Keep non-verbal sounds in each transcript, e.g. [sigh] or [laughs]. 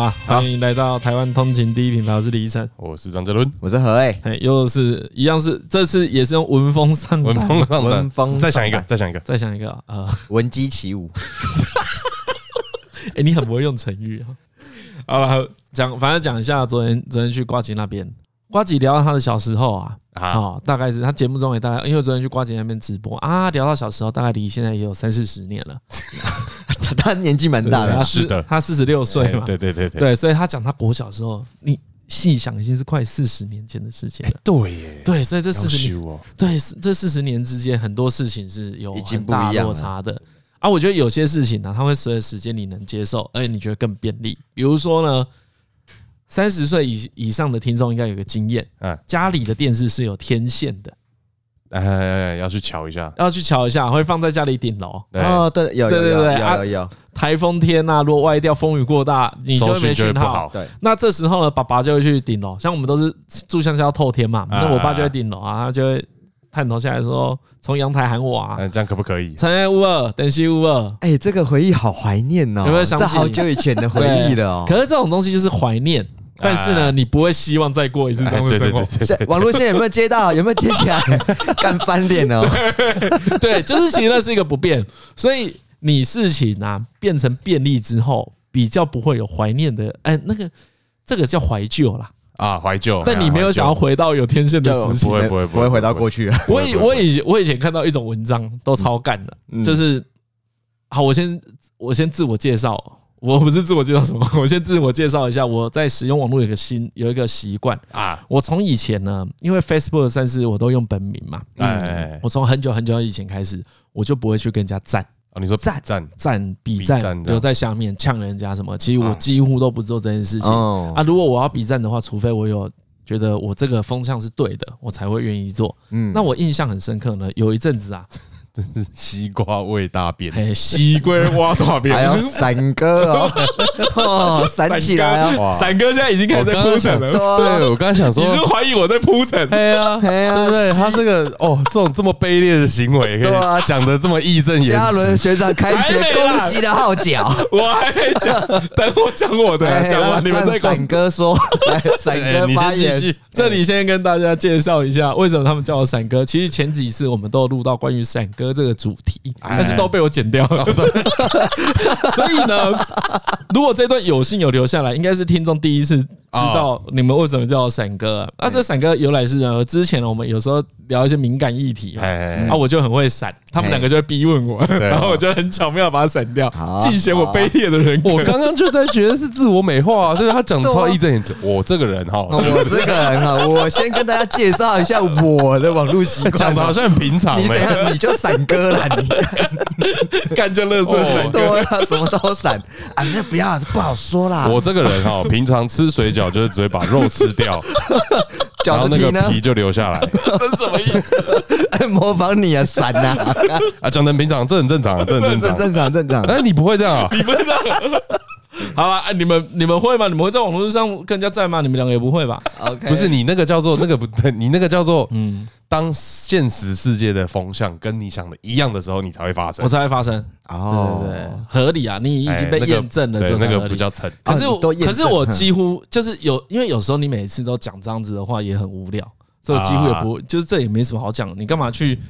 啊，欢迎来到台湾通勤第一品牌，我是李晨，我是张哲伦，我是何诶，哎，又是一样是，这次也是用文风上文风上的，文风，再想一个，再想一个，再想一个啊，闻鸡起舞。[laughs] 哎，你很不会用成语。啊。好了，讲，反正讲一下，昨天昨天去瓜吉那边，瓜吉聊到他的小时候啊，啊，大概是他节目中也大概，因为昨天去瓜吉那边直播啊，聊到小时候，大概离现在也有三四十年了。[laughs] 他年纪蛮大的，是的，他四十六岁嘛，对对对对，对，所以他讲他国小时候，你细想已经是快四十年前的事情了。对耶，对，所以这四十年，对，这四十年之间很多事情是有很大落差的啊。我觉得有些事情呢，它会随着时间你能接受，而且你觉得更便利。比如说呢，三十岁以以上的听众应该有个经验，嗯，家里的电视是有天线的。哎，要去瞧一下，要去瞧一下，会放在家里顶楼。哦，对，有，对对对，有有有。台风天呐，如果外掉，风雨过大，你就会没讯号。对，那这时候呢，爸爸就会去顶楼。像我们都是住乡下透天嘛，那我爸就会顶楼啊，他就会探头下来说，从阳台喊我啊，这样可不可以？陈乌二，等西乌二。哎，这个回忆好怀念哦，有没有想起好久以前的回忆了哦？可是这种东西就是怀念。但是呢，你不会希望再过一次这样的生活。网络线有没有接到？有没有接起来？干翻脸哦。[laughs] 对，就是其实那是一个不便，所以你事情啊变成便利之后，比较不会有怀念的。哎，那个这个叫怀旧啦。啊，怀旧。但你没有想要回到有天线的时期，不会不会不会回到过去。我以我以我以前看到一种文章都超干的，就是好，我先我先自我介绍。我不是自我介绍什么，[laughs] 我先自我介绍一下。我在使用网络有一个新有一个习惯啊。我从以前呢，因为 Facebook 算是我都用本名嘛，哎，我从很久很久以前开始，我就不会去跟人家赞啊。你说赞赞赞比赞留在下面呛人家什么？其实我几乎都不做这件事情啊。如果我要比赞的话，除非我有觉得我这个风向是对的，我才会愿意做。嗯，那我印象很深刻呢，有一阵子啊。真是西瓜味大便，哎，西瓜挖大便，还有伞哥哦，[laughs] 哦，闪起来啊！伞哥现在已经开始在铺陈了。对，我刚才想说，你是怀疑我在铺陈？对啊，对啊，对他这个哦，这种这么卑劣的行为，对啊，讲的这么义正言辞。嘉伦学长开学攻击的号角，我还没讲，等我讲我的，讲完你们再讲。伞哥说，[laughs] 伞哥发言。这里先跟大家介绍一下，为什么他们叫我伞哥。其实前几次我们都有录到关于闪哥这个主题，但是都被我剪掉了。[laughs] 所以呢，如果这段有幸有留下来，应该是听众第一次。知道你们为什么叫闪哥？啊，这闪哥由来是呢，之前我们有时候聊一些敏感议题，啊，我就很会闪，他们两个就会逼问我，然后我就很巧妙把它闪掉，尽显我卑劣的人格。我刚刚就在觉得是自我美化，[laughs] 就是他讲超义正言辞。我这个人哈，我这个人哈，我先跟大家介绍一下我的网络习惯，讲的好像很平常。你怎样？你就闪 [laughs] 哥啦，你干就乐色闪哥，什么都闪啊？那不要，不好说啦。我这个人哈，平常吃水饺。就是只会把肉吃掉，[laughs] 然后那个皮就留下来。这是什么意思？[laughs] 模仿你啊，闪呐！啊，讲的平常，这很正常，这很正常，正常，正常。哎，你不会这样啊？你不会这样？[laughs] 好了，哎，你们你们会吗？你们会在网络上跟人家在吗？你们两个也不会吧？OK，不是你那个叫做那个不对，[laughs] 你那个叫做嗯。当现实世界的风向跟你想的一样的时候，你才会发生，我才会发生。哦，对对，合理啊，你已经被验证了，这那个不叫成。可是，可是我几乎就是有，因为有时候你每次都讲这样子的话也很无聊，所以我几乎也不，就是这也没什么好讲。你干嘛去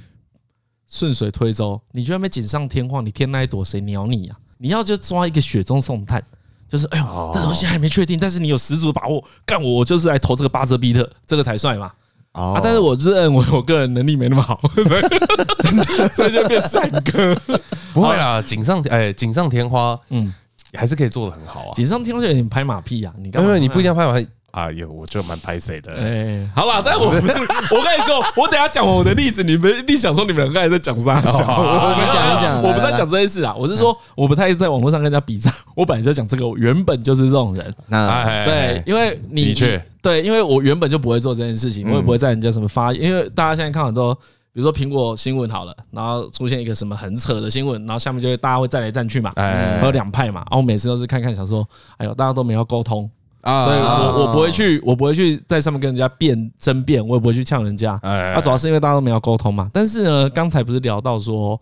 顺水推舟？你去那边锦上添花，你添那一朵谁鸟你呀？你要就抓一个雪中送炭，就是哎呦，这东西还没确定，但是你有十足的把握，干我我就是来投这个巴泽比特，这个才帅嘛。啊！但是我是认为我个人能力没那么好，[laughs] 所以 [laughs] 所以就变帅哥。[laughs] 不会啦，锦上哎，锦上添花，嗯，还是可以做的很好啊。锦上添花就有点拍马屁啊，你刚因为你不一定要拍马屁。啊，有我就蛮拍谁的。哎，好了，但我不是，我跟你说，我等下讲我的例子，你们一定想说你们两个还在讲啥？我们讲一讲，我不在讲这件事啊，我是说我不太在网络上跟人家比战，我本来就讲这个，我原本就是这种人。那对，因为你的确对，因为我原本就不会做这件事情，我也不会在人家什么发，因为大家现在看很多，比如说苹果新闻好了，然后出现一个什么很扯的新闻，然后下面就会大家会站来站去嘛，还有两派嘛，然后我每次都是看看想说，哎呦，大家都没有沟通。啊，所以我我不会去，我不会去在上面跟人家辩争辩，我也不会去呛人家。那主要是因为大家都没有沟通嘛。但是呢，刚才不是聊到说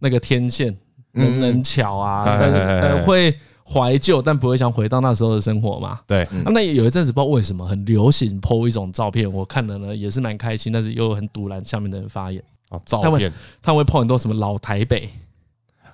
那个天线能不能巧啊？但是会怀旧，但不会想回到那时候的生活嘛。对，嗯、那有一阵子不知道为什么很流行 po 一种照片，我看了呢也是蛮开心，但是又很堵拦下面的人发言哦，照片他们会 po 很多什么老台北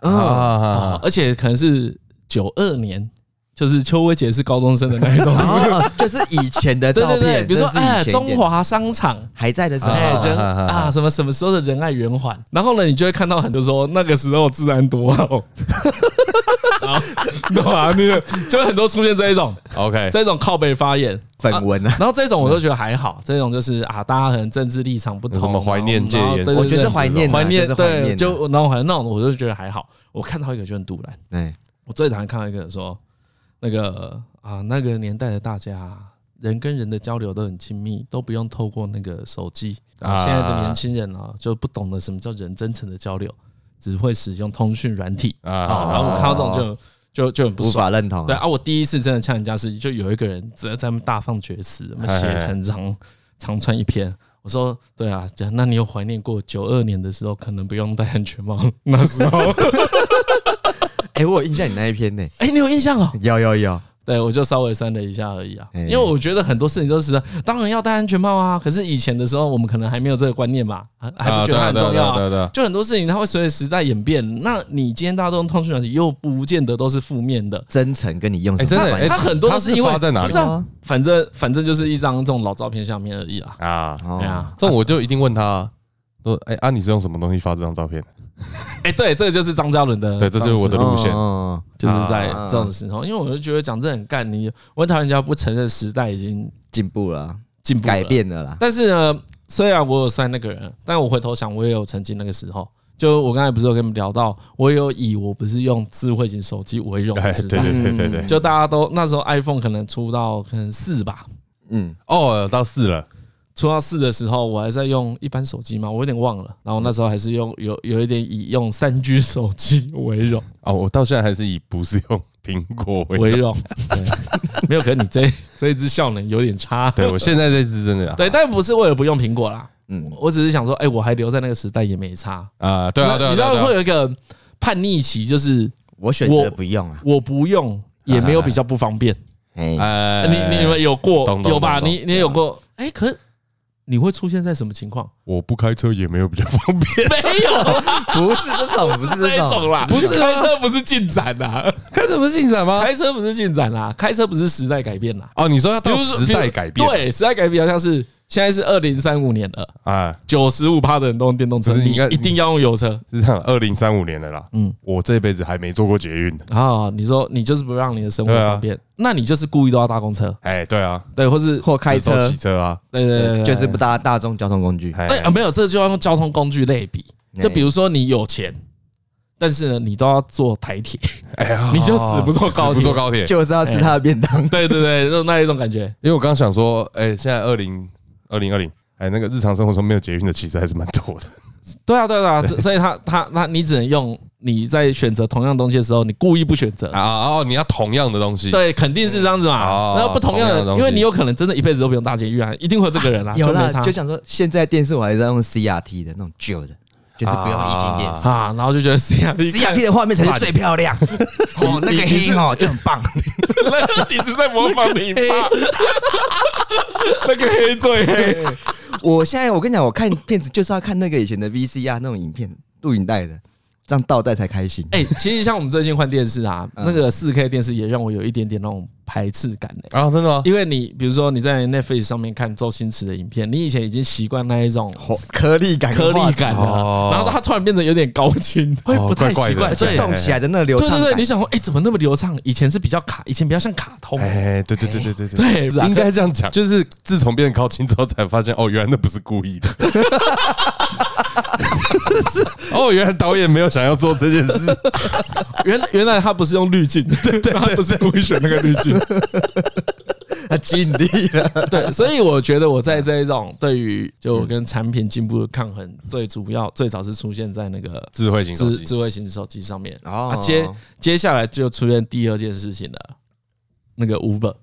啊，啊，而且可能是九二年。就是邱薇姐是高中生的那一种，[laughs] 就是以前的照片，[laughs] 比如说哎，中华商场。还在的时候，人啊，什么什么时候的仁爱圆环，然后呢，你就会看到很多说那个时候自然多好，[laughs] 懂吗？那个就会很多出现这一种，OK，这种靠背发言。粉文啊，然后这种我都觉得还好，这种就是啊，大家可能政治立场不同，什么怀念戒严，我觉得怀念怀念，对，就然后还那种我就觉得还好，我看到一个就很突然，哎，我最讨厌看到一个人说。那个啊，那个年代的大家，人跟人的交流都很亲密，都不用透过那个手机。啊，现在的年轻人啊，就不懂得什么叫人真诚的交流，只会使用通讯软体啊。然后我看到这种就就就很不，无法认同。对啊，我第一次真的呛人家是，就有一个人在在大放厥词，写成长长串一篇。我说，对啊，那你有怀念过九二年的时候，可能不用戴安全帽那时候。[laughs] 哎，我有印象你那一篇呢？哎，你有印象哦？有有有，对，我就稍微删了一下而已啊。因为我觉得很多事情都是，当然要戴安全帽啊。可是以前的时候，我们可能还没有这个观念嘛，还还不觉得很重要啊。就很多事情它会随着时代演变。那你今天大家都用通讯软体，又不见得都是负面的。真诚跟你用什么？真的，它很多都是因为在哪里？反正反正就是一张这种老照片相片而已啊。啊，对啊，这种我就一定问他说：“哎，啊，你是用什么东西发这张照片？” [laughs] 哎，对，这个就是张嘉伦的，对，这就是我的路线，就是在这种时候，因为我就觉得讲这很干，你我讨厌人家不承认时代已经进步了，进步改变了啦。但是呢，虽然我有算那个人，但我回头想，我也有曾经那个时候，就我刚才不是有跟你们聊到，我有以我不是用智慧型手机为荣的时候，对对对对对，就大家都那时候 iPhone 可能出到可能四吧，嗯，哦，到四了。出到四的时候，我还在用一般手机嘛，我有点忘了。然后那时候还是用有有一点以用三 G 手机为荣哦，我到现在还是以不是用苹果为荣。没有，可能你这 [laughs] 这一支效能有点差。对，我现在这支真的对，但不是为了不用苹果啦。嗯，我只是想说，哎，我还留在那个时代也没差啊。对啊，对啊，你知道会有一个叛逆期，就是我选择不用啊，我不用也没有比较不方便。哎，你你们有过有吧？你你有过？哎，可是。你会出现在什么情况？我不开车也没有比较方便。没有，[laughs] 不是这种，不是这种啦，不是开车不是进展啦，开车不是进展吗？开车不是进展啦，开车不是时代改变啦。哦，你说要到时代改变？对，时代改变好像是。现在是二零三五年了啊，九十五趴的人都用电动车，你一定要用油车。是这样，二零三五年了啦。嗯，我这辈子还没坐过捷运啊。你说你就是不让你的生活方便，那你就是故意都要搭公车。哎，对啊，对，或是或开车、骑车啊，对对对，就是不搭大众交通工具。哎啊，没有，这就要用交通工具类比。就比如说你有钱，但是呢，你都要坐台铁，哎呀，[laughs] 你就死不坐高铁，不坐高铁，就是要吃他的便当。对对对，就那一种感觉。因为我刚刚想说，哎，现在二零二零二零。哎，那个日常生活中没有捷运的其实还是蛮多的。对啊，对啊，所以他他他，你只能用你在选择同样东西的时候，你故意不选择啊哦，你要同样的东西，对，肯定是这样子嘛。然后不同样的，因为你有可能真的一辈子都不用大捷运啊，一定会有这个人啊。有啦，就讲说现在电视我还是在用 CRT 的那种旧的，就是不用液晶电视啊，然后就觉得 CRT CRT 的画面才是最漂亮。哦，那个黑哦就很棒。[laughs] 你是在模仿你爸？那个黑最黑。[laughs] 我现在我跟你讲，我看片子就是要看那个以前的 VCR 那种影片录影带的，这样倒带才开心。哎，其实像我们最近换电视啊，那个四 K 电视也让我有一点点那种排斥感的啊，真的吗？因为你比如说你在 Netflix 上面看周星驰的影片，你以前已经习惯那一种颗粒感、颗粒感的，然后它突然变成有点高清，[laughs] [laughs] 会不太习惯，所以动起来的那个流畅。对对对，你想说，哎，怎么那么流畅？以前是比较卡，以前比较像卡通。哎，对对对对对对，对，[laughs] 应该这样讲，就是自从变高清之后，才发现哦，原来那不是故意的。[laughs] 哦，原来导演没有想要做这件事。[laughs] 原原来他不是用滤镜，[laughs] 对对，他不是故意选那个滤镜。他尽力了，对，所以我觉得我在这一种对于就跟产品进步的抗衡，最主要最早是出现在那个智慧型智智慧型手机上面。啊，接接下来就出现第二件事情了，那个 Uber。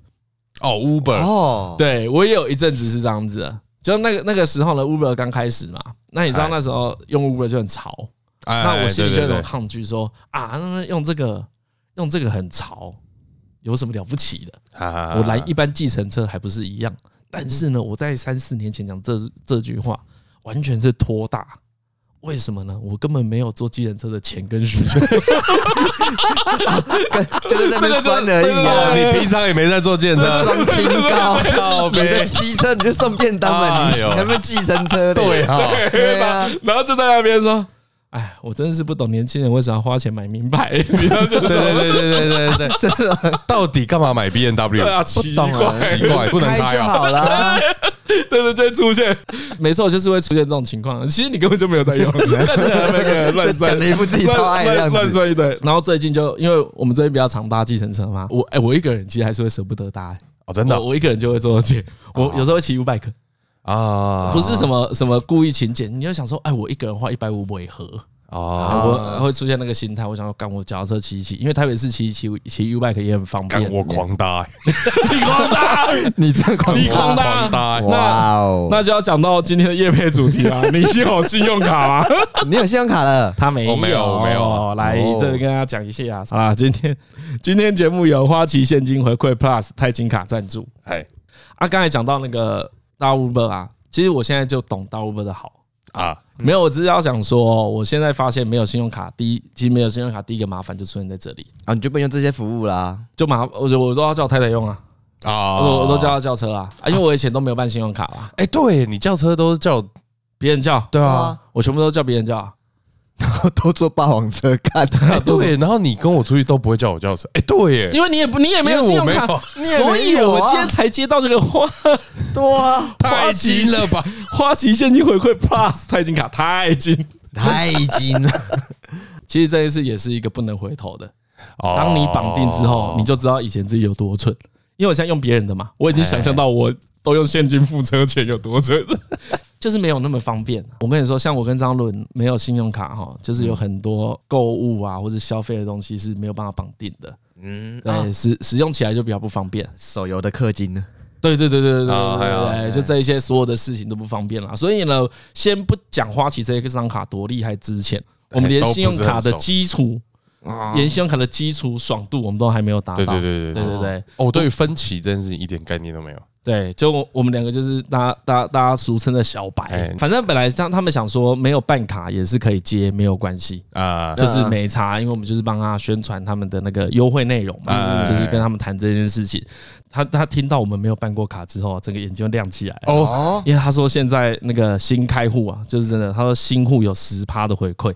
哦，Uber。哦，对我也有一阵子是这样子，就那个那个时候呢，Uber 刚开始嘛，那你知道那时候用 Uber 就很潮，那我心里就有种抗拒，说啊，用这个用这个很潮。有什么了不起的？啊我拦一般计程车还不是一样？但是呢，我在三四年前讲这这句话，完全是托大。为什么呢？我根本没有坐计程车的钱跟需求，[laughs] 就是在那边酸而已啊！你平常也没在坐计程车，装清高，靠你的北，机车你就送便当了，你哎呦。还没计程车？对啊，对啊，然后就在那边说：“哎，我真的是不懂年轻人为什么要花钱买名牌。[laughs] ”对对对对对对对，[laughs] 真的到底干嘛买 B N 对 W？啊，不奇怪，奇怪不能开就好了。[laughs] 对对，就会出现，没错，就是会出现这种情况。其实你根本就没有在用，那个乱算讲的一副自己超爱的样子。乱算一堆。然后最近就因为我们这边比较常搭计程车嘛，我哎，我一个人其实还是会舍不得搭。哦，真的我我一个人就会坐捷，我有时候会骑 U bike，啊，不是什么什么故意勤俭，你就想说，哎，我一个人花一百五违和。哦，我会出现那个心态，我想要赶我脚踏车骑一骑，因为台北市骑一骑骑 U bike 也很方便。干我狂搭，你狂搭，你这狂你狂搭，搭，搭，哇哦！那就要讲到今天的夜配主题了。[laughs] 你有信用卡吗？[laughs] 你有信用卡了？他没有，我没有我没有来，哦这个跟大家讲一下。好啦，今天今天节目由花旗现金回馈 Plus 钛金卡赞助。哎啊，刚才讲到那个大 Uber 啊，其实我现在就懂大 Uber 的好。啊，没有，我只是要想说，我现在发现没有信用卡，第一，其实没有信用卡，第一个麻烦就出现在这里，啊，你就不用这些服务啦。就麻，我我都要叫我太太用啊，啊，我我都叫她叫车啊，啊，因为我以前都没有办信用卡啦，哎，对你叫车都是叫，别人叫，对啊，我全部都叫别人叫啊，然后都坐霸王车看，[laughs] 哎对，[laughs] 然后你跟我出去都不会叫我叫车，哎，对耶，因为你也不，你也没有信用卡，所以我今天才接到这个花。多啊，[laughs] 太近了吧？花旗现金回馈 Plus 钛金卡太金，太金。了。其实这件事也是一个不能回头的。哦。当你绑定之后，你就知道以前自己有多蠢。因为我现在用别人的嘛，我已经想象到我都用现金付车钱有多蠢，就是没有那么方便。我跟你说，像我跟张伦没有信用卡哈，就是有很多购物啊或者消费的东西是没有办法绑定的。嗯，对，使使用起来就比较不方便。手游的氪金呢？对对对对对对对对，就这一些所有的事情都不方便了。所以呢，先不讲花旗这张卡多厉害之前，我们连信用卡的基础，连信用卡的基础爽度我们都还没有达到。对对对对对对对。哦，我对于分期这件事情一点概念都没有。对，就我们两个就是大家大家大家俗称的小白。哎，反正本来像他们想说没有办卡也是可以接，没有关系，啊，就是没差，因为我们就是帮他宣传他们的那个优惠内容嘛，哎就是跟他们谈这件事情。他他听到我们没有办过卡之后，整个眼睛就亮起来哦，因为他说现在那个新开户啊，就是真的，他说新户有十趴的回馈，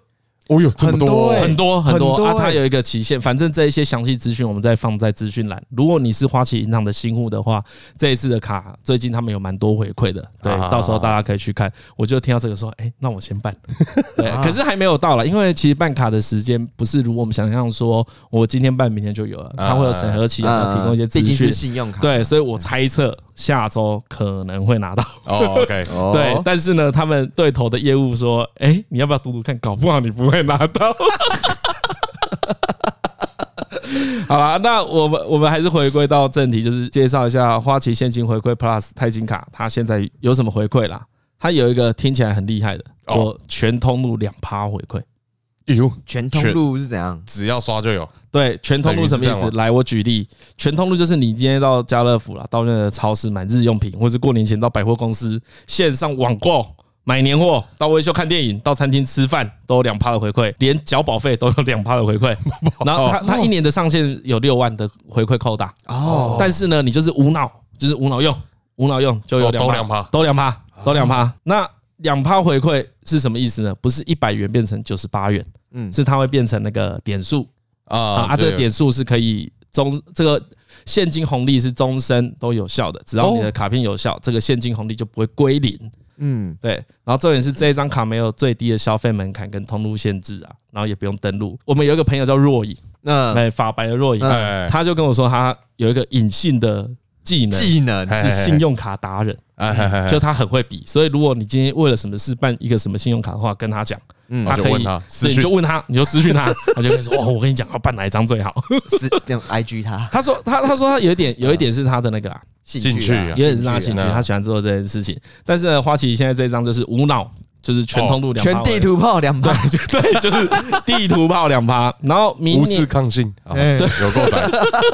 哦呦，这么很多很多很多啊，很多欸它有一个期限，反正这一些详细资讯我们再放在资讯栏。如果你是花旗银行的新户的话，这一次的卡最近他们有蛮多回馈的，[laughs] 对，啊到时候大家可以去看。我就听到这个说，哎，那我先办，[laughs] 对，可是还没有到了，因为其实办卡的时间不是如我们想象说，我今天办明天就有了，它会有审核期，要提供一些资讯毕竟是。信用卡，对，所以我猜测下周可能会拿到。哦，OK，[laughs] 哦对，但是呢，他们对头的业务说：“哎，你要不要赌赌看？搞不好你不会拿到。[laughs] ”好了，那我们我们还是回归到正题，就是介绍一下花旗现金回馈 Plus 钛金卡，它现在有什么回馈啦？它有一个听起来很厉害的，说全通路两趴回馈。哎呦，全通路是怎样？只要刷就有。对，全通路什么意思？来，我举例，全通路就是你今天到家乐福了，到那个超市买日用品，或是过年前到百货公司线上网购买年货，到威秀看电影，到餐厅吃饭都有两趴的回馈，连缴保费都有两趴的回馈。[laughs] 然后它它一年的上限有六万的回馈扣打，哦，但是呢，你就是无脑，就是无脑用，无脑用就有都两都2%都两趴，都两趴。那两趴回馈是什么意思呢？不是一百元变成九十八元，嗯是它会变成那个点数。啊啊啊，这个点数是可以终这个现金红利是终身都有效的，只要你的卡片有效，这个现金红利就不会归零。嗯，对，然后重点是这一张卡没有最低的消费门槛跟通路限制啊，然后也不用登录。我们有一个朋友叫若影，那哎，法白的若影，哎他就跟我说他有一个隐性的技能。技能是信用卡达人，哎，就他很会比，所以如果你今天为了什么事办一个什么信用卡的话，跟他讲，嗯他可以我就问他，你就问他，你就私讯他，[laughs] 他就会说，哦，我跟你讲，要办哪一张最好。是 [laughs] 用 IG 他。他说他他说他有一点有一点是他的那个啦，兴兴趣啊啊，有点是他兴趣，啊。他喜欢做这件事情。但是呢，花旗现在这一张就是无脑就是全通路两趴，全地图炮两趴，对 [laughs] 对，就是地图炮两趴。然后明年无视抗性，对，有够惨。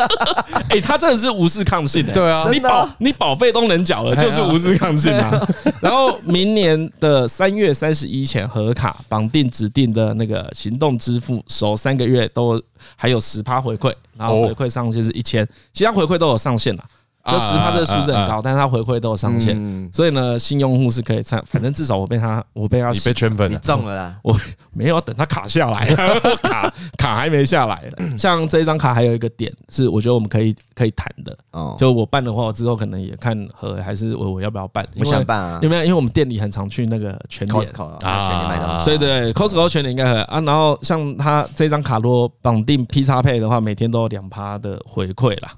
[laughs] 哎，他真的是无视抗性的，对啊，你保你保费都能缴了，就是无视抗性啊。[laughs] 然后明年的三月三十一前核卡绑定指定的那个行动支付，首三个月都还有十趴回馈，然后回馈上限是一千，其他回馈都有上限了。就十趴这个数字很高，但是他回馈都有上限，所以呢，新用户是可以参，反正至少我被他，我被他，你被圈粉了，你中了啦，[laughs] 我没有等他卡下来，[laughs] 卡卡还没下来。像这一张卡还有一个点是，我觉得我们可以可以谈的，哦，就我办的话，我之后可能也看和还是我我要不要办，我想办啊，因为因为我们店里很常去那个全联啊，全联买东西，对对，Costco 全联应该很啊，然后像他这张卡如果绑定 PXPay 的话，每天都有两趴的回馈啦。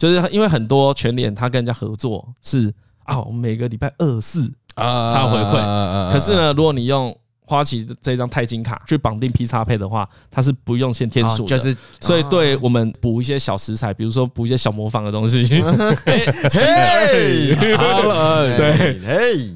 就是因为很多全联他跟人家合作是啊，我们每个礼拜二四啊才有回馈。可是呢，如果你用花旗这张钛金卡去绑定 PXPay 的话，它是不用限天数的，就是所以对我们补一些小食材，比如说补一些小模仿的东西。[laughs] [laughs] 嘿，[laughs] 好了，对，嘿。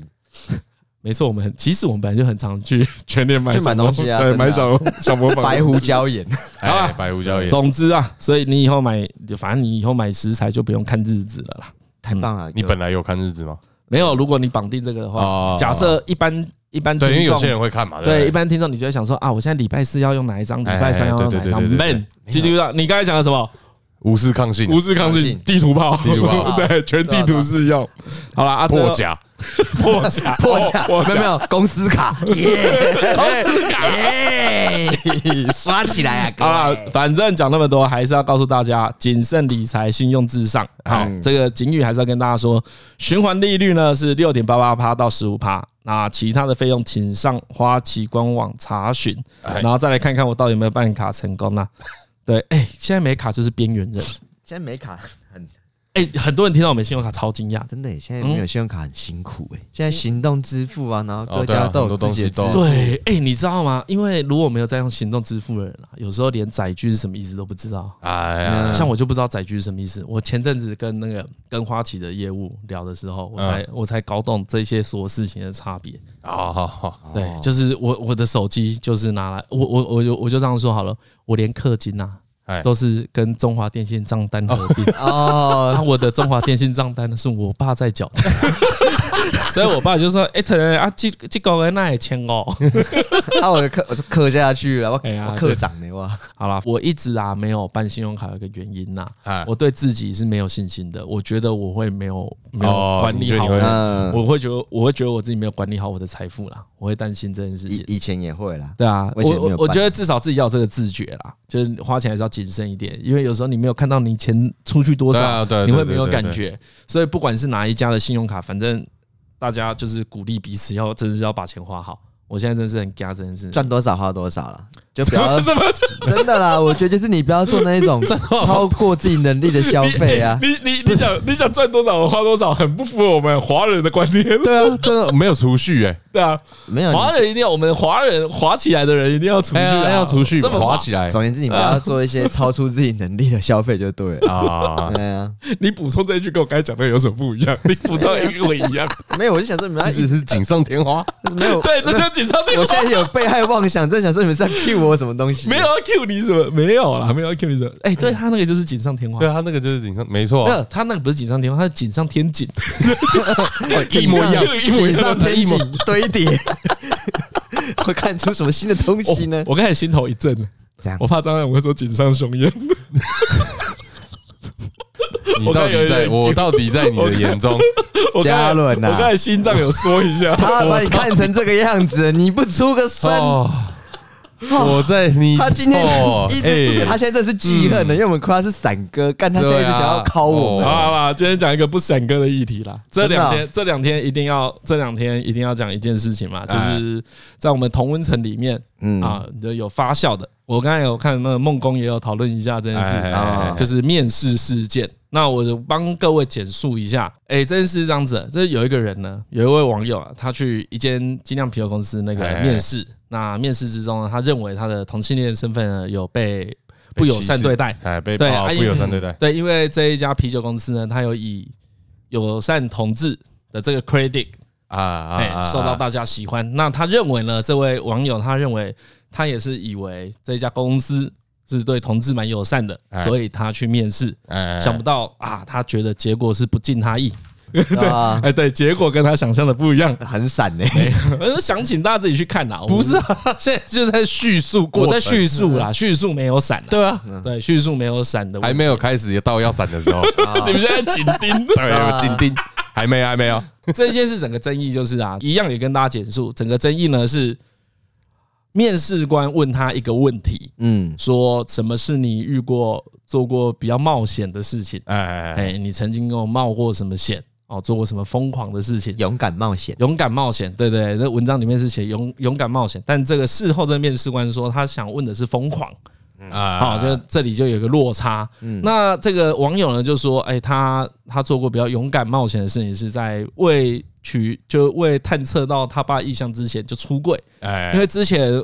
没错，我们很其实我们本来就很常去 [laughs] 全年买买东西啊，对，买小小魔法、白胡椒盐，[laughs] 啊，白胡椒盐。总之啊，所以你以后买，反正你以后买食材就不用看日子了啦。太棒了！你本来有看日子吗？没有。如果你绑定这个的话，假设一般一般对，因为有些人会看嘛。对，一般听众你就会想说啊，我现在礼拜四要用哪一张？礼拜三要用哪一张？Man，记住了？你刚才讲的什么？无视抗性，无视抗性，地图炮，地图炮，[laughs] 对，全地图适用。好了，阿破甲。[laughs] [laughs] 破甲，破甲，我没有？公司卡，公司卡，刷起来啊！好了，反正讲那么多，还是要告诉大家，谨慎理财，信用至上。好，这个警语还是要跟大家说，循环利率呢是六点八八趴到十五趴，那其他的费用请上花旗官网查询，然后再来看看我到底有没有办卡成功呢？对，哎，现在没卡就是边缘人，现在没卡很。哎，很多人听到我们信用卡超惊讶，真的，现在没有信用卡很辛苦哎。现在行动支付啊，然后各家都有自己的支付。对，哎，你知道吗？因为如果没有在用行动支付的人啊，有时候连载具是什么意思都不知道。哎呀，像我就不知道载具是什么意思。我前阵子跟那个跟花旗的业务聊的时候，我才我才搞懂这些所有事情的差别。好好好，对，就是我我的手机就是拿来，我我我就我就这样说好了，我连氪金呐。都是跟中华电信账单合并。哦，那我的中华电信账单呢是我爸在缴的，所以我爸就说：“哎，成人啊，这这个人那也签哦。[laughs] ”那，我就氪，我就刻下去了，我刻长的哇。好了，我一直啊没有办信用卡有个原因呐，我对自己是没有信心的，我觉得我会没有没有管理好，我会觉得我会觉得我自己没有管理好我的财富啦，我会担心这件事情。以前也会啦，对啊，我我我觉得至少自己要有这个自觉啦，就是花钱还是要。谨慎一点，因为有时候你没有看到你钱出去多少，你会没有感觉。所以不管是哪一家的信用卡，反正大家就是鼓励彼此要，真是要把钱花好。我现在真是很嘎，真是赚多少花多少了。就不要 [laughs] [laughs] 真的啦，我觉得就是你不要做那一种 [laughs] 超过自己能力的消费啊！你你你想你想赚多少我花多少，很不符合我们华人的观念。对啊，真的没有储蓄哎。对啊，没有华人一定要我们华人滑起来的人一定要储蓄，要储蓄，滑起来。总而言之，你不要做一些超出自己能力的消费就对了啊。对啊，你补充这一句跟我刚才讲的有什么不一样？你补充一个我一样。没有，我就想说你们只是锦上添花。没有，对，这就是锦上添花。我现在有被害妄想，正想说你们是在 cue 我什么东西？没有要 cue 你什么？没有啦，没有要 cue 你什么？哎，对他那个就是锦上添花，对他那个就是锦上，没错。没有，他那个不是锦上添花，他是锦上添锦，[laughs] 一模一样，锦上添锦堆叠。会看出什么新的东西呢？我刚才心头一震，这样我怕张翰我会说锦上添花。你到底在我到底在你的眼中，嘉伦呐？我刚才心脏有缩一下，他把你看成这个样子，你不出个声。我在你，他今天 [laughs] 一直，他现在这是记恨的，因为我们夸他是闪哥，干他现在一直想要考我们。好好好，今天讲一个不闪哥的议题啦。这两天，这两天一定要，这两天一定要讲一件事情嘛，就是在我们同温层里面，嗯啊，有发酵的。我刚才有看那个梦工也有讨论一下这件事啊，就是面试事件。那我就帮各位简述一下。哎，这件事是这样子，这有一个人呢，有一位网友啊，他去一间精酿啤酒公司那个面试。那面试之中呢，他认为他的同性恋身份呢有被不友善对待，哎，被对不友善对待。对，因为这一家啤酒公司呢，他有以友善同志的这个 credit 啊啊，哎，受到大家喜欢。那他认为呢？这位网友他认为他也是以为这家公司是对同志蛮友善的，所以他去面试。想不到啊，他觉得结果是不尽他意。[laughs] 对，哎，对，结果跟他想象的不一样，很闪呢。我是想请大家自己去看啦。不是啊，现在就在叙述过，我在叙述啦，叙述没有闪。对啊，对，叙述没有闪的，还没有开始到要闪的时候。[laughs] 你们现在紧盯，[laughs] 对，紧盯，还没，还没有。这件事整个争议就是啊，一样也跟大家简述。整个争议呢是，面试官问他一个问题，嗯，说什么是你遇过做过比较冒险的事情？哎哎，你曾经有冒过什么险？哦，做过什么疯狂的事情？勇敢冒险，勇敢冒险，对对，那文章里面是写勇勇敢冒险，但这个事后这个面试官说他想问的是疯狂啊，好，就这里就有个落差。那这个网友呢就说，哎，他他做过比较勇敢冒险的事情，是在未取就为探测到他爸意向之前就出柜，哎，因为之前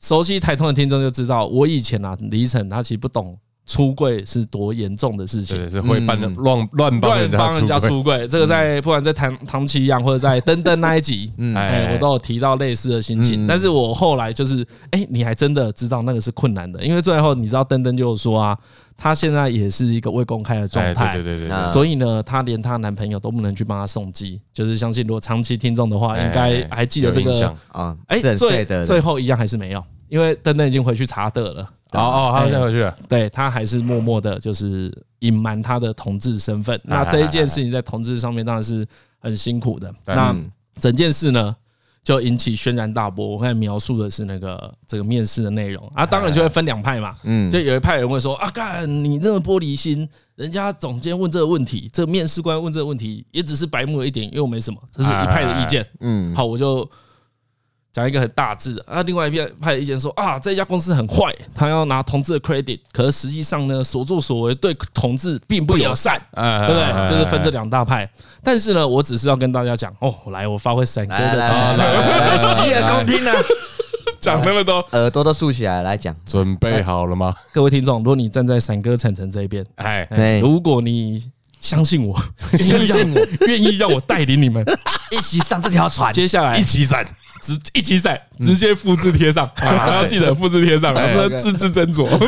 熟悉台通的听众就知道，我以前啊，李晨他其实不懂。出柜是多严重的事情，对，是会办的乱乱帮人家出柜。这个在不管在唐唐奇阳或者在登登那一集，哎，我都有提到类似的心情。但是我后来就是，哎，你还真的知道那个是困难的，因为最后你知道登登就说啊，她现在也是一个未公开的状态，对对对对，所以呢，她连她男朋友都不能去帮她送机。就是相信如果长期听众的话，应该还记得这个啊，哎，最最后一样还是没有，因为登登已经回去查德了。哦哦，他先回去了。对，他还是默默的，就是隐瞒他的同志身份。那这一件事情在同志上面当然是很辛苦的。那整件事呢，就引起轩然大波。我刚才描述的是那个这个面试的内容啊，当然就会分两派嘛。嗯，就有一派人会说啊，干你这么玻璃心，人家总监问这个问题，这个面试官问这个问题，也只是白目了一点，又没什么。这是一派的意见。嗯，好，我就。讲一个很大致啊，另外一边派的意见说啊，这家公司很坏，他要拿同志的 credit，可是实际上呢，所作所为对同志并不友善，对不对？就是分这两大派。但是呢，我只是要跟大家讲哦，来，我发挥闪哥的洗耳恭听呢，讲那么多，耳朵都竖起来来讲，准备好了吗？各位听众，如果你站在闪哥晨晨这一边，哎，如果你相信我，相信我，愿意让我带领你们一起上这条船，接下来一起闪。直一起闪，直接复制贴上，还要记得复制贴上，不能字字斟酌。[laughs]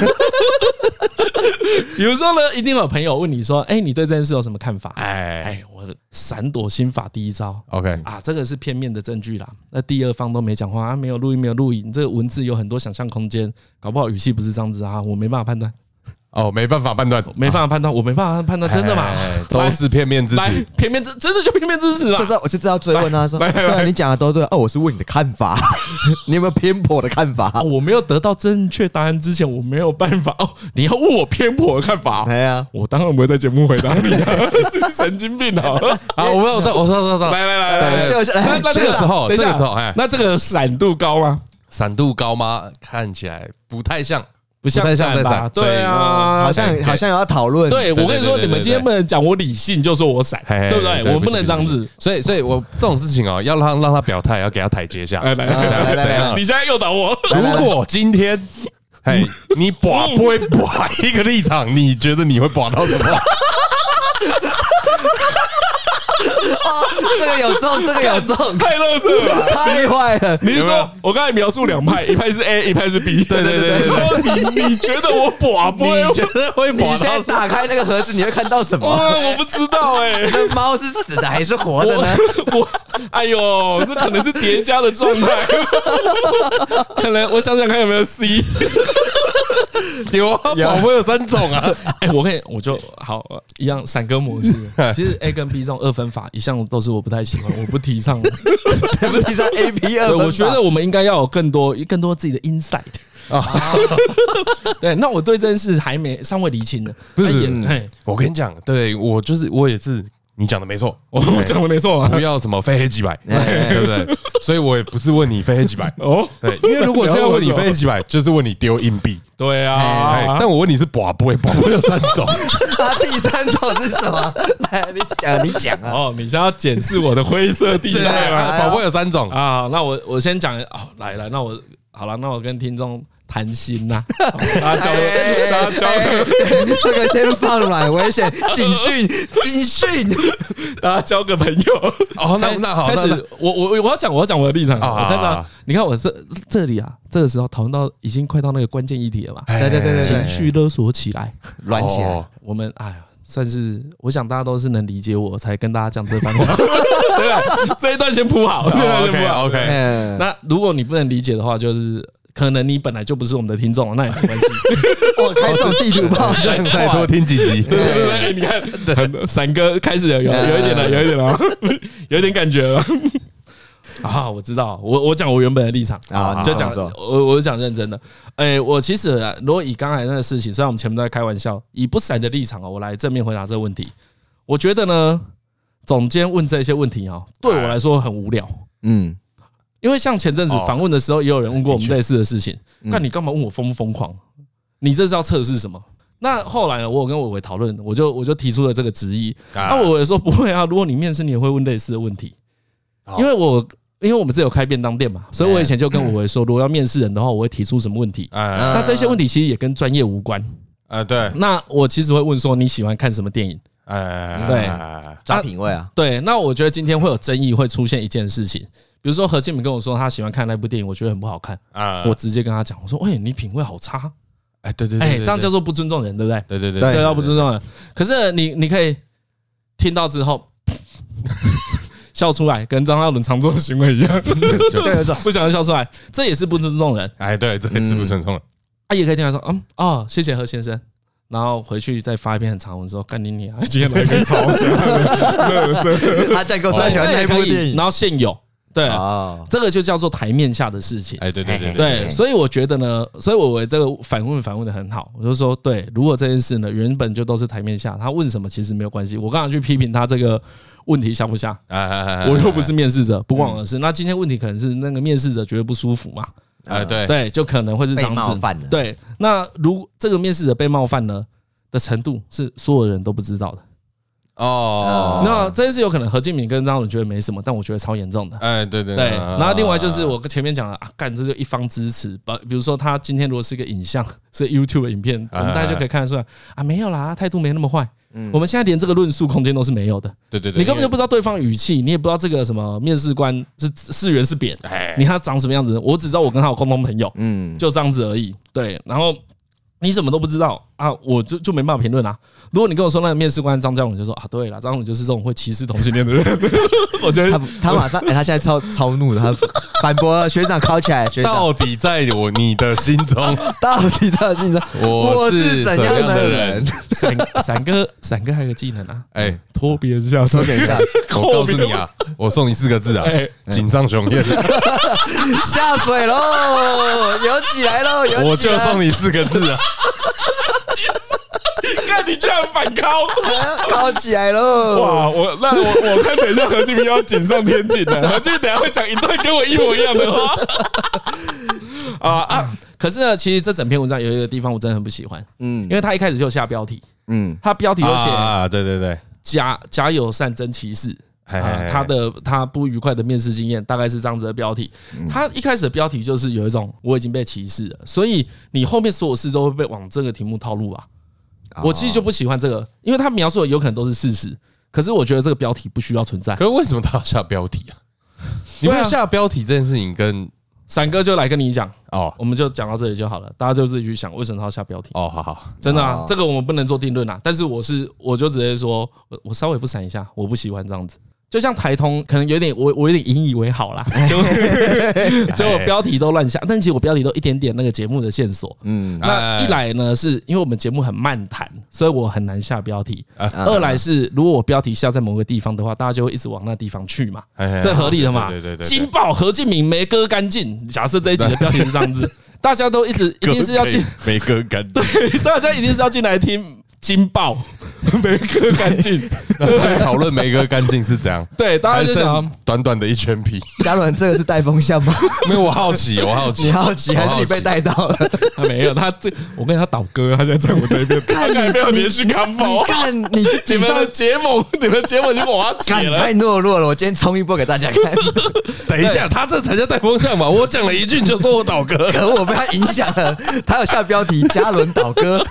比如说呢，一定有朋友问你说：“哎，你对这件事有什么看法？”哎哎，我闪躲心法第一招，OK 啊，这个是片面的证据啦。那第二方都没讲话啊，没有录音，没有录影，这个文字有很多想象空间，搞不好语气不是这样子啊，我没办法判断。哦，没办法判断，没办法判断，我没办法判断，真的吗？都是片面之词，片面之真的就片面之词了。这时候我就知道追问他说：“对，你讲的都对。哦，我是问你的看法，[laughs] 你有没有偏颇的看法？我没有得到正确答案之前，我没有办法。哦，你要问我偏颇的看法？对啊，我当然不会在节目回答你啊，[laughs] 神经病啊！[laughs] 好，我我我说说说，来来来来，秀秀，那那这个时候，这个时候，哎，那这个闪度高吗？闪度高吗？看起来不太像。”不像在闪，对啊，好像好像有要讨论。对，我跟你说，你们今天不能讲我理性，就说我闪，对不对？我不能这样子。所以，所以我这种事情哦，要让让他表态，要给他台阶下。来来来来来，你现在诱导我。如果今天，嘿，你拔不会拔一个立场，你觉得你会拔到什么？这个有中，这个有中，太乐色了，太坏了。你是说我刚才描述两派，一派是 A，一派是 B。对对对对，你你觉得我寡不会？你觉得会？你现在打开那个盒子，你会看到什么？[laughs] 我不知道哎。那猫是死的还是活的呢？我，哎呦，这可能是叠加的状态。[laughs] 可能我想想看有没有 C。[laughs] 有啊，宝宝有三种啊。[laughs] 哎，我可以，我就好一样闪歌模式。[laughs] 其实 A 跟 B 这种二分法一向都是我不太喜欢，我不提倡，不提倡 A B 二分。我觉得我们应该要有更多更多自己的 insight 啊。对，那我对这件事还没尚未厘清呢。不是，我跟你讲，对我就是我也是。你讲的没错，我讲的没错，不要什么非黑即白，[laughs] 对不对？所以我也不是问你非黑即白 [laughs] 哦，对，因为如果是要问你非黑即白，就是问你丢硬币，对啊。但我问你是博杯，博杯有三种，那 [laughs] 第三种是什么？来，你讲，你讲啊。哦，你想要检视我的灰色地带吗？寡不有三种啊。那我我先讲哦，来来，那我好了，那我跟听众谈心呐，[laughs] 大家交，大家交，[laughs] 这个先放软，危险，警讯，[laughs] 警讯，大家交个朋友。哦，那那好，开始，我我我要讲，我要讲我的立场。啊开始，你看我这这里啊，这个时候讨论到已经快到那个关键议题了嘛？对对对对，情绪勒索起来，乱起来。我们哎呀，算是我想大家都是能理解我才跟大家讲这番话。对啊，这一段先铺好。OK OK。那如果你不能理解的话，就是。可能你本来就不是我们的听众，那也没关系。我 [laughs] 开这种地图炮，再再多听几集。对对对，你看，[laughs] 闪哥开始有有有一点了，有一点了，[laughs] 有一点感觉了。啊，我知道，我我讲我原本的立场啊，就讲我我讲认真的。哎，我其实如果以刚才那个事情，虽然我们前面都在开玩笑，以不闪的立场啊，我来正面回答这个问题。我觉得呢，总监问这些问题啊，对我来说很无聊。嗯。因为像前阵子访问的时候，也有人问过我们类似的事情。那你干嘛问我疯不疯狂？你这是要测试什么？那后来呢？我有跟伟伟讨论，我就我就提出了这个质疑。那伟伟说不会啊，如果你面试，你也会问类似的问题。因为我因为我们是有开便当店嘛，所以我以前就跟伟伟说，如果要面试人的话，我会提出什么问题？那这些问题其实也跟专业无关。啊，对。那我其实会问说，你喜欢看什么电影？哎，对，抓品味啊。对，那我觉得今天会有争议，会出现一件事情。比如说何建敏跟我说他喜欢看那部电影，我觉得很不好看啊！我直接跟他讲，我说：“哎，你品味好差！哎，对对对，哎，这样叫做不尊重人，对不对？对对对，对，要不尊重人。可是你你可以听到之后 [laughs] 笑出来，跟张嘉伦常做的行为一样，对，不想要笑出来，这也是不尊重人。哎，对，这也是不尊重人。他也可以听他说，嗯，哦，谢谢何先生，然后回去再发一篇很长文说，干你你啊，今天来一篇超长的，[laughs] [laughs] 他再跟我说喜欢那部电影，然后现有。”对啊，这个就叫做台面下的事情。哎，对对对对，所以我觉得呢，所以我为这个反问反问的很好。我就说，对，如果这件事呢，原本就都是台面下，他问什么其实没有关系。我刚刚去批评他这个问题下不下？[laughs] 我又不是面试者，不关我的事。那今天问题可能是那个面试者觉得不舒服嘛？哎，对对，就可能会是这样子。对，那如这个面试者被冒犯呢的程度，是所有人都不知道的。哦，那这件事有可能何敬敏跟张伦觉得没什么，但我觉得超严重的。哎，对对对。然后另外就是我前面讲的啊，干这就一方支持，把比如说他今天如果是一个影像，是 YouTube 的影片，我们大家就可以看得出来啊，没有啦，态度没那么坏。嗯，我们现在连这个论述空间都是没有的。对对对，你根本就不知道对方语气，你也不知道这个什么面试官是是圆是扁，哎，你看他长什么样子，我只知道我跟他有共同朋友，嗯，就这样子而已。对，然后。你什么都不知道啊，我就就没办法评论啊。如果你跟我说那个面试官张嘉荣就说啊，对了，张嘉伦就是这种会歧视同性恋的人。[laughs] 我觉得他他马上哎，他现在超超怒的，他反驳学长考起来。学到底在我你的心中，[laughs] 到底在心中，我是怎样的人？[laughs] 闪闪哥，闪哥还有个技能啊，哎，拖别人下水。我告诉你啊，我送你四个字啊，井上雄彦，下水喽，游起来喽，我就送你四个字啊。看你居然反抗，[laughs] 跑起来了！哇，我那我我看等一下何俊明要锦上添锦了，[laughs] 何俊明等下会讲一段跟我一模一样的话。[laughs] 啊啊！可是呢，其实这整篇文章有一个地方我真的很不喜欢，嗯，因为他一开始就下标题，嗯，他标题就写啊，对对对，假假友善真歧视。啊，他的他不愉快的面试经验大概是这样子的标题。他一开始的标题就是有一种我已经被歧视了，所以你后面所有事都会被往这个题目套路啊。我其实就不喜欢这个，因为他描述的有可能都是事实，可是我觉得这个标题不需要存在。可是为什么他要下标题啊？你没有下标题这件事情，跟闪哥就来跟你讲哦，我们就讲到这里就好了，大家就自己去想为什么他要下标题哦。好好，真的啊，这个我们不能做定论啊。但是我是我就直接说，我我稍微不闪一下，我不喜欢这样子。就像台通可能有点我我有点引以为豪啦，[laughs] 就 [laughs] 就我标题都乱下，但其实我标题都一点点那个节目的线索。嗯，那一来呢，是因为我们节目很漫谈，所以我很难下标题；二来是如果我标题下在某个地方的话，大家就会一直往那地方去嘛，这合理的嘛？对对对，金爆何敬明没割干净。假设这一集的标题是这样子，[laughs] 大家都一直一定是要进没割干净，对，大家一定是要进来听。惊爆，[laughs] 没割干净。讨论没割干净是怎样？[laughs] 对，大家就想短短的一圈皮。[laughs] 嘉伦，这个是带风向吗？没有，我好奇，我好奇，你好奇还是你被带到了？他没有，他这我跟他倒戈，他现在在我这边，看你没有连续扛跑。看你你们的结盟，你们结盟就瓦解了，太懦弱了。我今天冲一波给大家看。等一下，他这才叫带风向嘛？我讲了一句就说我倒戈，可我被他影响了。他有下标题：嘉伦倒戈，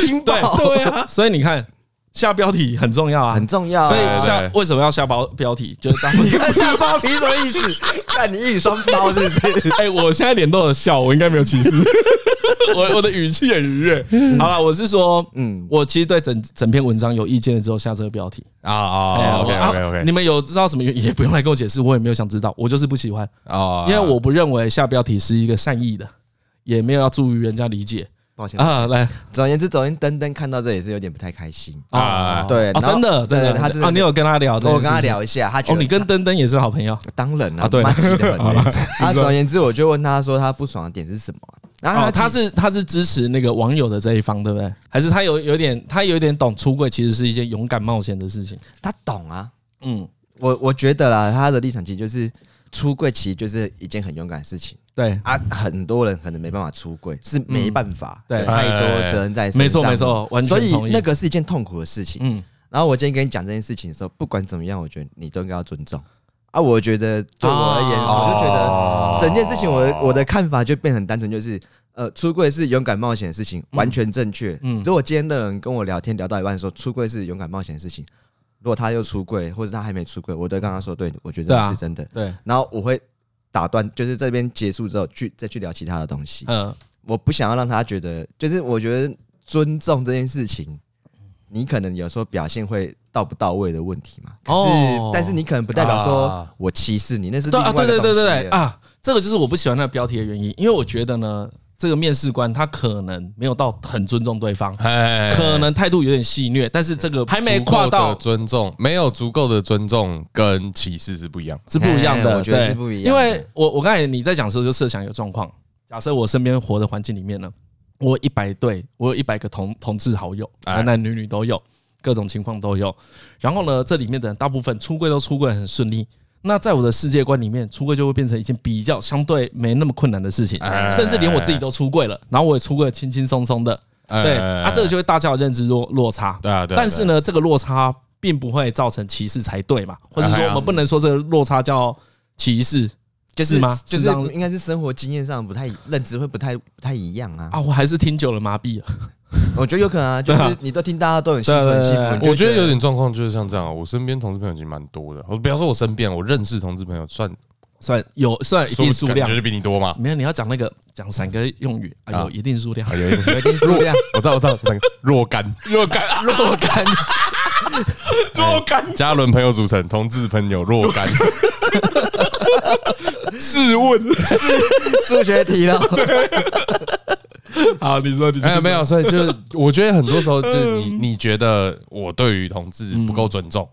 惊爆。对啊，[laughs] 所以你看。下标题很重要啊，很重要。所以下为什么要下包标题？就是当你看下标题什么意思？看你一语双包是不是？[laughs] 哎，我现在脸都有笑，我应该没有歧视。[laughs] 我我的语气很愉悦。好了，我是说，嗯，我其实对整整篇文章有意见了之后下这个标题啊啊。OK OK OK。你们有知道什么原因？也不用来跟我解释，我也没有想知道，我就是不喜欢啊，因为我不认为下标题是一个善意的，也没有要助于人家理解。抱歉啊，来，总而言之，昨天登登看到这也是有点不太开心啊。对，真的，真的，他真的，你有跟他聊？我跟他聊一下，他哦，你跟登登也是好朋友，当然了，对，[laughs] 啊总而言之，我就问他说他不爽的点是什么？然后他是他是支持那个网友的这一方，对不对？还是他有有点他有点懂出柜其实是一件勇敢冒险的事情？他懂啊，嗯，我我觉得啦，他的立场其实就是出柜其实就是一件很勇敢的事情。对啊，很多人可能没办法出柜，是没办法，对，太多责任在身上，没错没错，所以那个是一件痛苦的事情。嗯，然后我今天跟你讲这件事情的时候，不管怎么样，我觉得你都应该要尊重啊。我觉得对我而言，我就觉得整件事情，我的我的看法就变很单纯，就是呃，出柜是勇敢冒险的事情，完全正确。嗯，如果今天的人跟我聊天聊到一半说出柜是勇敢冒险的事情，如果他又出柜，或者他还没出柜，我都跟他说，对，我觉得是真的。对，然后我会。打断，就是这边结束之后，去再去聊其他的东西。嗯，我不想要让他觉得，就是我觉得尊重这件事情，你可能有时候表现会到不到位的问题嘛。哦，但是你可能不代表说我歧视你，那是另外的东西。对对对对啊，这个就是我不喜欢那个标题的原因，因为我觉得呢。这个面试官他可能没有到很尊重对方，可能态度有点戏谑，但是这个还没跨到尊重，没有足够的尊重跟歧视是不一样，是不一样的，我觉得是不一样。因为我我刚才你在讲的时候就设想一个状况，假设我身边活的环境里面呢，我一百对，我有一百个同同志好友，男男女女都有，各种情况都有。然后呢，这里面的人大部分出柜都出柜很顺利。那在我的世界观里面，出柜就会变成一件比较相对没那么困难的事情，甚至连我自己都出柜了，然后我也出柜轻轻松松的，对，啊，这个就会大家有认知落落差，对啊，对。但是呢，这个落差并不会造成歧视才对嘛，或者说我们不能说这个落差叫歧视，就是吗？就是应该是生活经验上不太认知会不太不太一样啊。啊，我还是听久了麻痹了。[laughs] 我觉得有可能 [laughs] 啊，就是你都听大家都很兴奋，兴奋。我觉得有点状况就是像这样，我身边同志朋友已经蛮多的。我不要说我身边，我认识同志朋友算算有算一定数量，觉得比你多吗？没有，你要讲那个讲三个用语啊，[laughs] 有一定数量，有一定数量。我知道，我知道，三个若干，若干，若干，若干。嘉伦朋友组成同志朋友若干。试问，数学题了。好，你说你哎，没有，所以就是 [laughs] 我觉得很多时候就是你你觉得我对于同志不够尊重，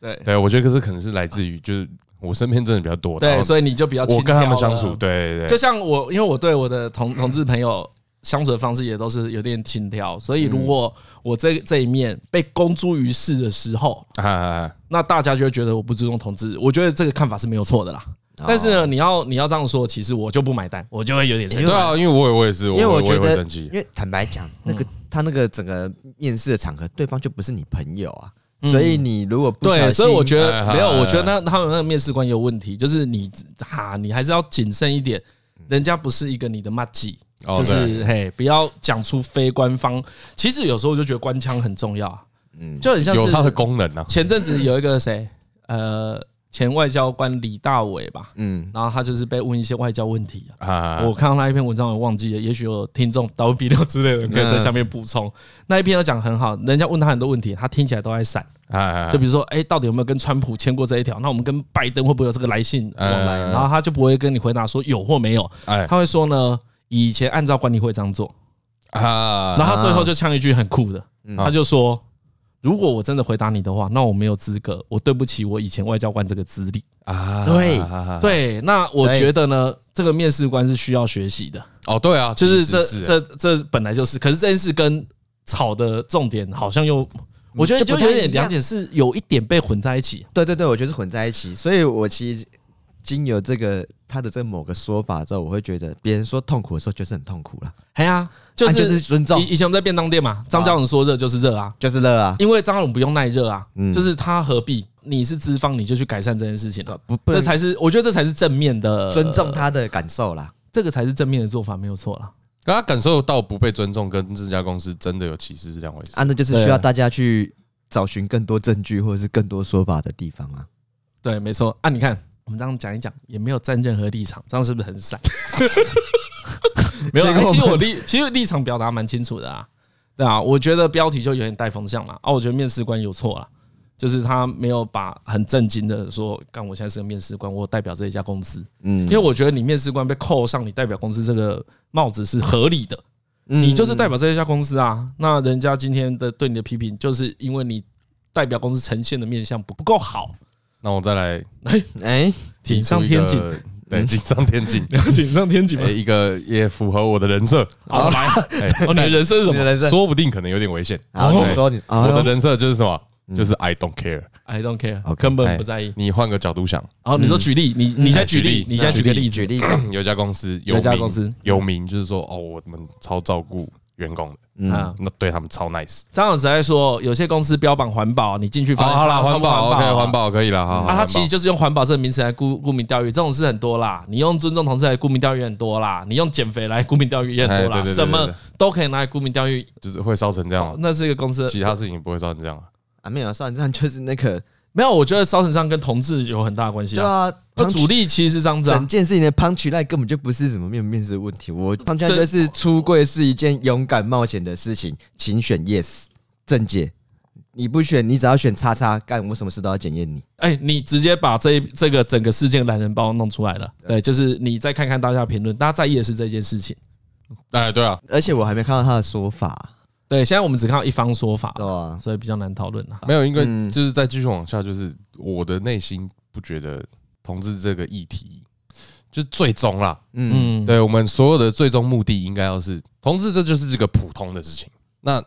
对。对，我觉得可是可能是来自于就是我身边真的比较多，对，所以你就比较我跟他们相处，对对，就像我，因为我对我的同同志朋友相处的方式也都是有点轻佻，所以如果我这这一面被公诸于世的时候，那大家就会觉得我不尊重同志，我觉得这个看法是没有错的啦。但是呢，你要你要这样说，其实我就不买单，我就会有点生气。对啊，因为我也我也是，因为我觉得，因为坦白讲，那个他那个整个面试的场合，对方就不是你朋友啊，所以你如果不对，所以我觉得没有，我觉得那他们那个面试官有问题，就是你哈，你还是要谨慎一点，人家不是一个你的麻吉，就是嘿，不要讲出非官方。其实有时候我就觉得官腔很重要啊，嗯，就很像是有它的功能啊。前阵子有一个谁，呃。前外交官李大伟吧，嗯，然后他就是被问一些外交问题啊。我看到那一篇文章，我忘记了，也许有听众倒笔六之类的可以在下面补充。那一篇都讲很好，人家问他很多问题，他听起来都在闪啊。就比如说，哎，到底有没有跟川普签过这一条？那我们跟拜登会不会有这个来信往来？然后他就不会跟你回答说有或没有，他会说呢，以前按照管理会这样做啊。然后他最后就呛一句很酷的，他就说。如果我真的回答你的话，那我没有资格，我对不起我以前外交官这个资历啊。对对，那我觉得呢，这个面试官是需要学习的。哦，对啊，就是这这这本来就是，可是这件事跟吵的重点好像又，我觉得就有点两点是有一点被混在一起。对对对，我觉得是混在一起，所以我其实经由这个他的这某个说法之后，我会觉得别人说痛苦的时候就是很痛苦了。哎呀，就是尊重。以以前我们在便当店嘛，张嘉伦说热就是热啊，就是热啊，因为张嘉伦不用耐热啊，就是他何必？你是资方，你就去改善这件事情了，不，这才是我觉得这才是正面的尊重他的感受啦，这个才是正面的做法，没有错啦。他感受到不被尊重，跟这家公司真的有歧视是两回事啊，那就是需要大家去找寻更多证据或者是更多说法的地方啊。对，没错啊，你看我们这样讲一讲，也没有站任何立场，这样是不是很散？[laughs] 没有，其实我立其实立场表达蛮清楚的啊，对啊，我觉得标题就有点带风向了啊，我觉得面试官有错了。就是他没有把很震惊的说，干，我现在是个面试官，我代表这一家公司。嗯，因为我觉得你面试官被扣上你代表公司这个帽子是合理的。你就是代表这一家公司啊，那人家今天的对你的批评，就是因为你代表公司呈现的面相不不够好。那我再来，哎哎，锦上添锦，对，锦上添锦，[laughs] 锦上添锦，一个也符合我的人设。好来，[laughs] 哦，你的人设是什么？说不定可能有点危险。然后你说你，我的人设就是什么？就是 I don't care，I don't care，根本不在意。你换个角度想，然后你说举例，你你先举例，你先举个例子，举例。[coughs] 有一家公司，有一家公司。有名，就是说哦，我们超照顾员工的，嗯，那对他们超 nice。张老师在说，有些公司标榜环保，你进去发现好了，环保 OK，环保可以了哈。那他其实就是用环保这个名词来沽沽名钓誉，这种事很多啦。你用尊重同事来沽名钓誉很多啦，你用减肥来沽名钓誉也很多啦，什么都可以拿来沽名钓誉，就是会烧成这样。那是一个公司，其他事情不会烧成这样。啊，没有烧成这样，就是那个没有。我觉得烧成这样跟同志有很大的关系啊。对啊，主力其实是这样子。整件事情的 punchline 根本就不是什么面不面试的问题。我 punchline 就是出柜是一件勇敢冒险的事情，请选 yes。正解，你不选，你只要选叉叉，干我什么事都要检验你。哎，你直接把这这个整个事件懒人包弄出来了。对，就是你再看看大家评论，大家在意的是这件事情。哎，对啊，而且我还没看到他的说法。对，现在我们只看到一方说法，对啊，所以比较难讨论了。没有，因为就是再继续往下，就是我的内心不觉得同志这个议题就是最终啦。嗯，对我们所有的最终目的应该要是同志，这就是这个普通的事情。那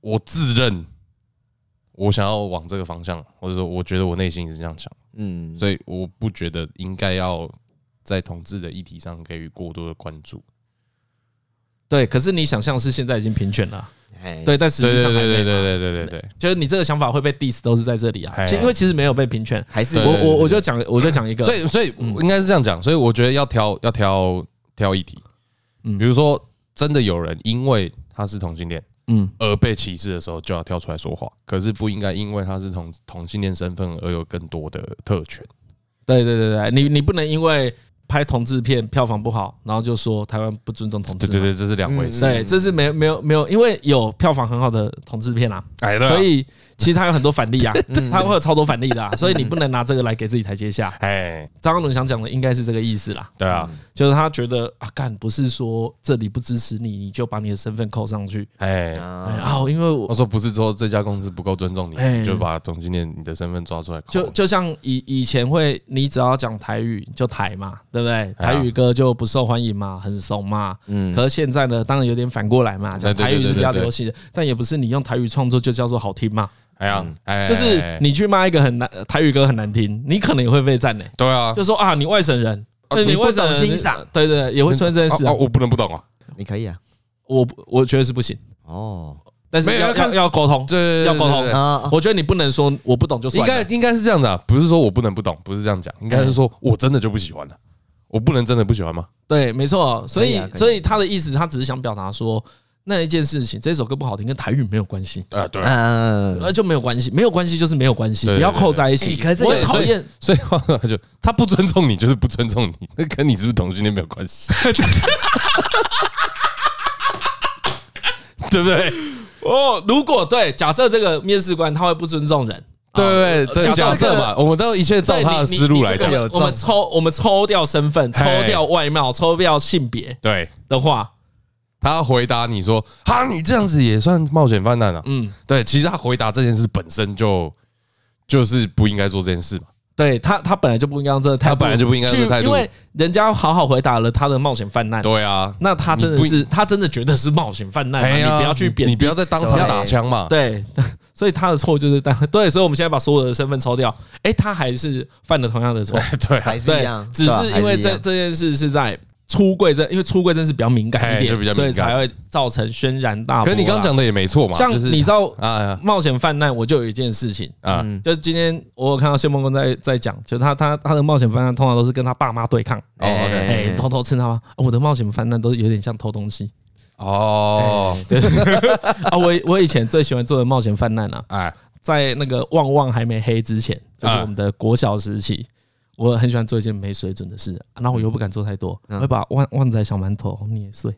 我自认我想要往这个方向，或者说我觉得我内心是这样想，嗯，所以我不觉得应该要在同志的议题上给予过多的关注。对，可是你想象是现在已经平权了，对，但实际上还没有。对对对对对对对，就是你这个想法会被 diss 都是在这里啊。其因为其实没有被平权，还是我我我就讲我就讲一个，所以所以应该是这样讲，所以我觉得要挑要挑挑议题，嗯，比如说真的有人因为他是同性恋，嗯，而被歧视的时候，就要跳出来说话。可是不应该因为他是同同性恋身份而有更多的特权。对对对对，你你不能因为。拍同志片票房不好，然后就说台湾不尊重同志。对对对，这是两回事。对，这是没有没有没有，因为有票房很好的同志片啊，所以。其实他有很多反例啊，[laughs] 他会有超多反例的，所以你不能拿这个来给自己台阶下。哎，张嘉伦想讲的应该是这个意思啦。对啊，就是他觉得啊，干不是说这里不支持你，你就把你的身份扣上去。哎，哦，因为我说不是说这家公司不够尊重你，就把总经理你的身份抓出来扣。就就像以以前会，你只要讲台语就台嘛，对不对？台语歌就不受欢迎嘛，很怂嘛。嗯。可是现在呢，当然有点反过来嘛，讲台语是比较流行的，但也不是你用台语创作就叫做好听嘛。哎呀，哎，就是你去骂一个很难台语歌很难听，你可能也会被赞呢。对啊，就说啊，你外省人，你不懂欣赏，对对，也会出现这件事。我不能不懂啊，你可以啊，我我觉得是不行哦。但是要要要沟通，对，要沟通啊。我觉得你不能说我不懂就算。应该应该是这样的啊，不是说我不能不懂，不是这样讲，应该是说我真的就不喜欢了，我不能真的不喜欢吗？对，没错。所以所以他的意思，他只是想表达说。那一件事情，这首歌不好听，跟台语没有关系啊，对，那就没有关系，没有关系就是没有关系，不要扣在一起。可是我讨厌，所以话就他不尊重你，就是不尊重你，那跟你是不是同性恋没有关系，对不对？哦，如果对，假设这个面试官他会不尊重人，对对对，假设嘛，我们都一切照他的思路来讲，我们抽我们抽掉身份，抽掉外貌，抽掉性别，对的话。他回答你说：“哈，你这样子也算冒险犯难啊？”嗯，对，其实他回答这件事本身就就是不应该做这件事嘛。对他，他本来就不应该用这个态度，他本来就不应该这个态度，因为人家好好回答了他的冒险犯难。对啊，那他真的是，他真的觉得是冒险犯难。你不要去贬，你不要再当场打枪嘛。对，[laughs] 所以他的错就是当对，所以我们现在把所有的身份抽掉，哎，他还是犯了同样的错。[laughs] 对，还是一样，只是因为这这件事是在。出柜这，因为出柜真是比较敏感一点，所以才会造成轩然大波。可是你刚刚讲的也没错嘛，像你知道啊，冒险犯难，我就有一件事情啊，就今天我有看到谢梦工在在讲，就他他他的冒险犯难通常都是跟他爸妈对抗，哎，偷偷吃他吗？我的冒险犯难都有点像偷东西哦。对 [laughs] 啊，我我以前最喜欢做的冒险犯难啊，哎，在那个旺旺还没黑之前，就是我们的国小时期。我很喜欢做一件没水准的事，然后我又不敢做太多，我会把旺旺仔小馒头捏碎。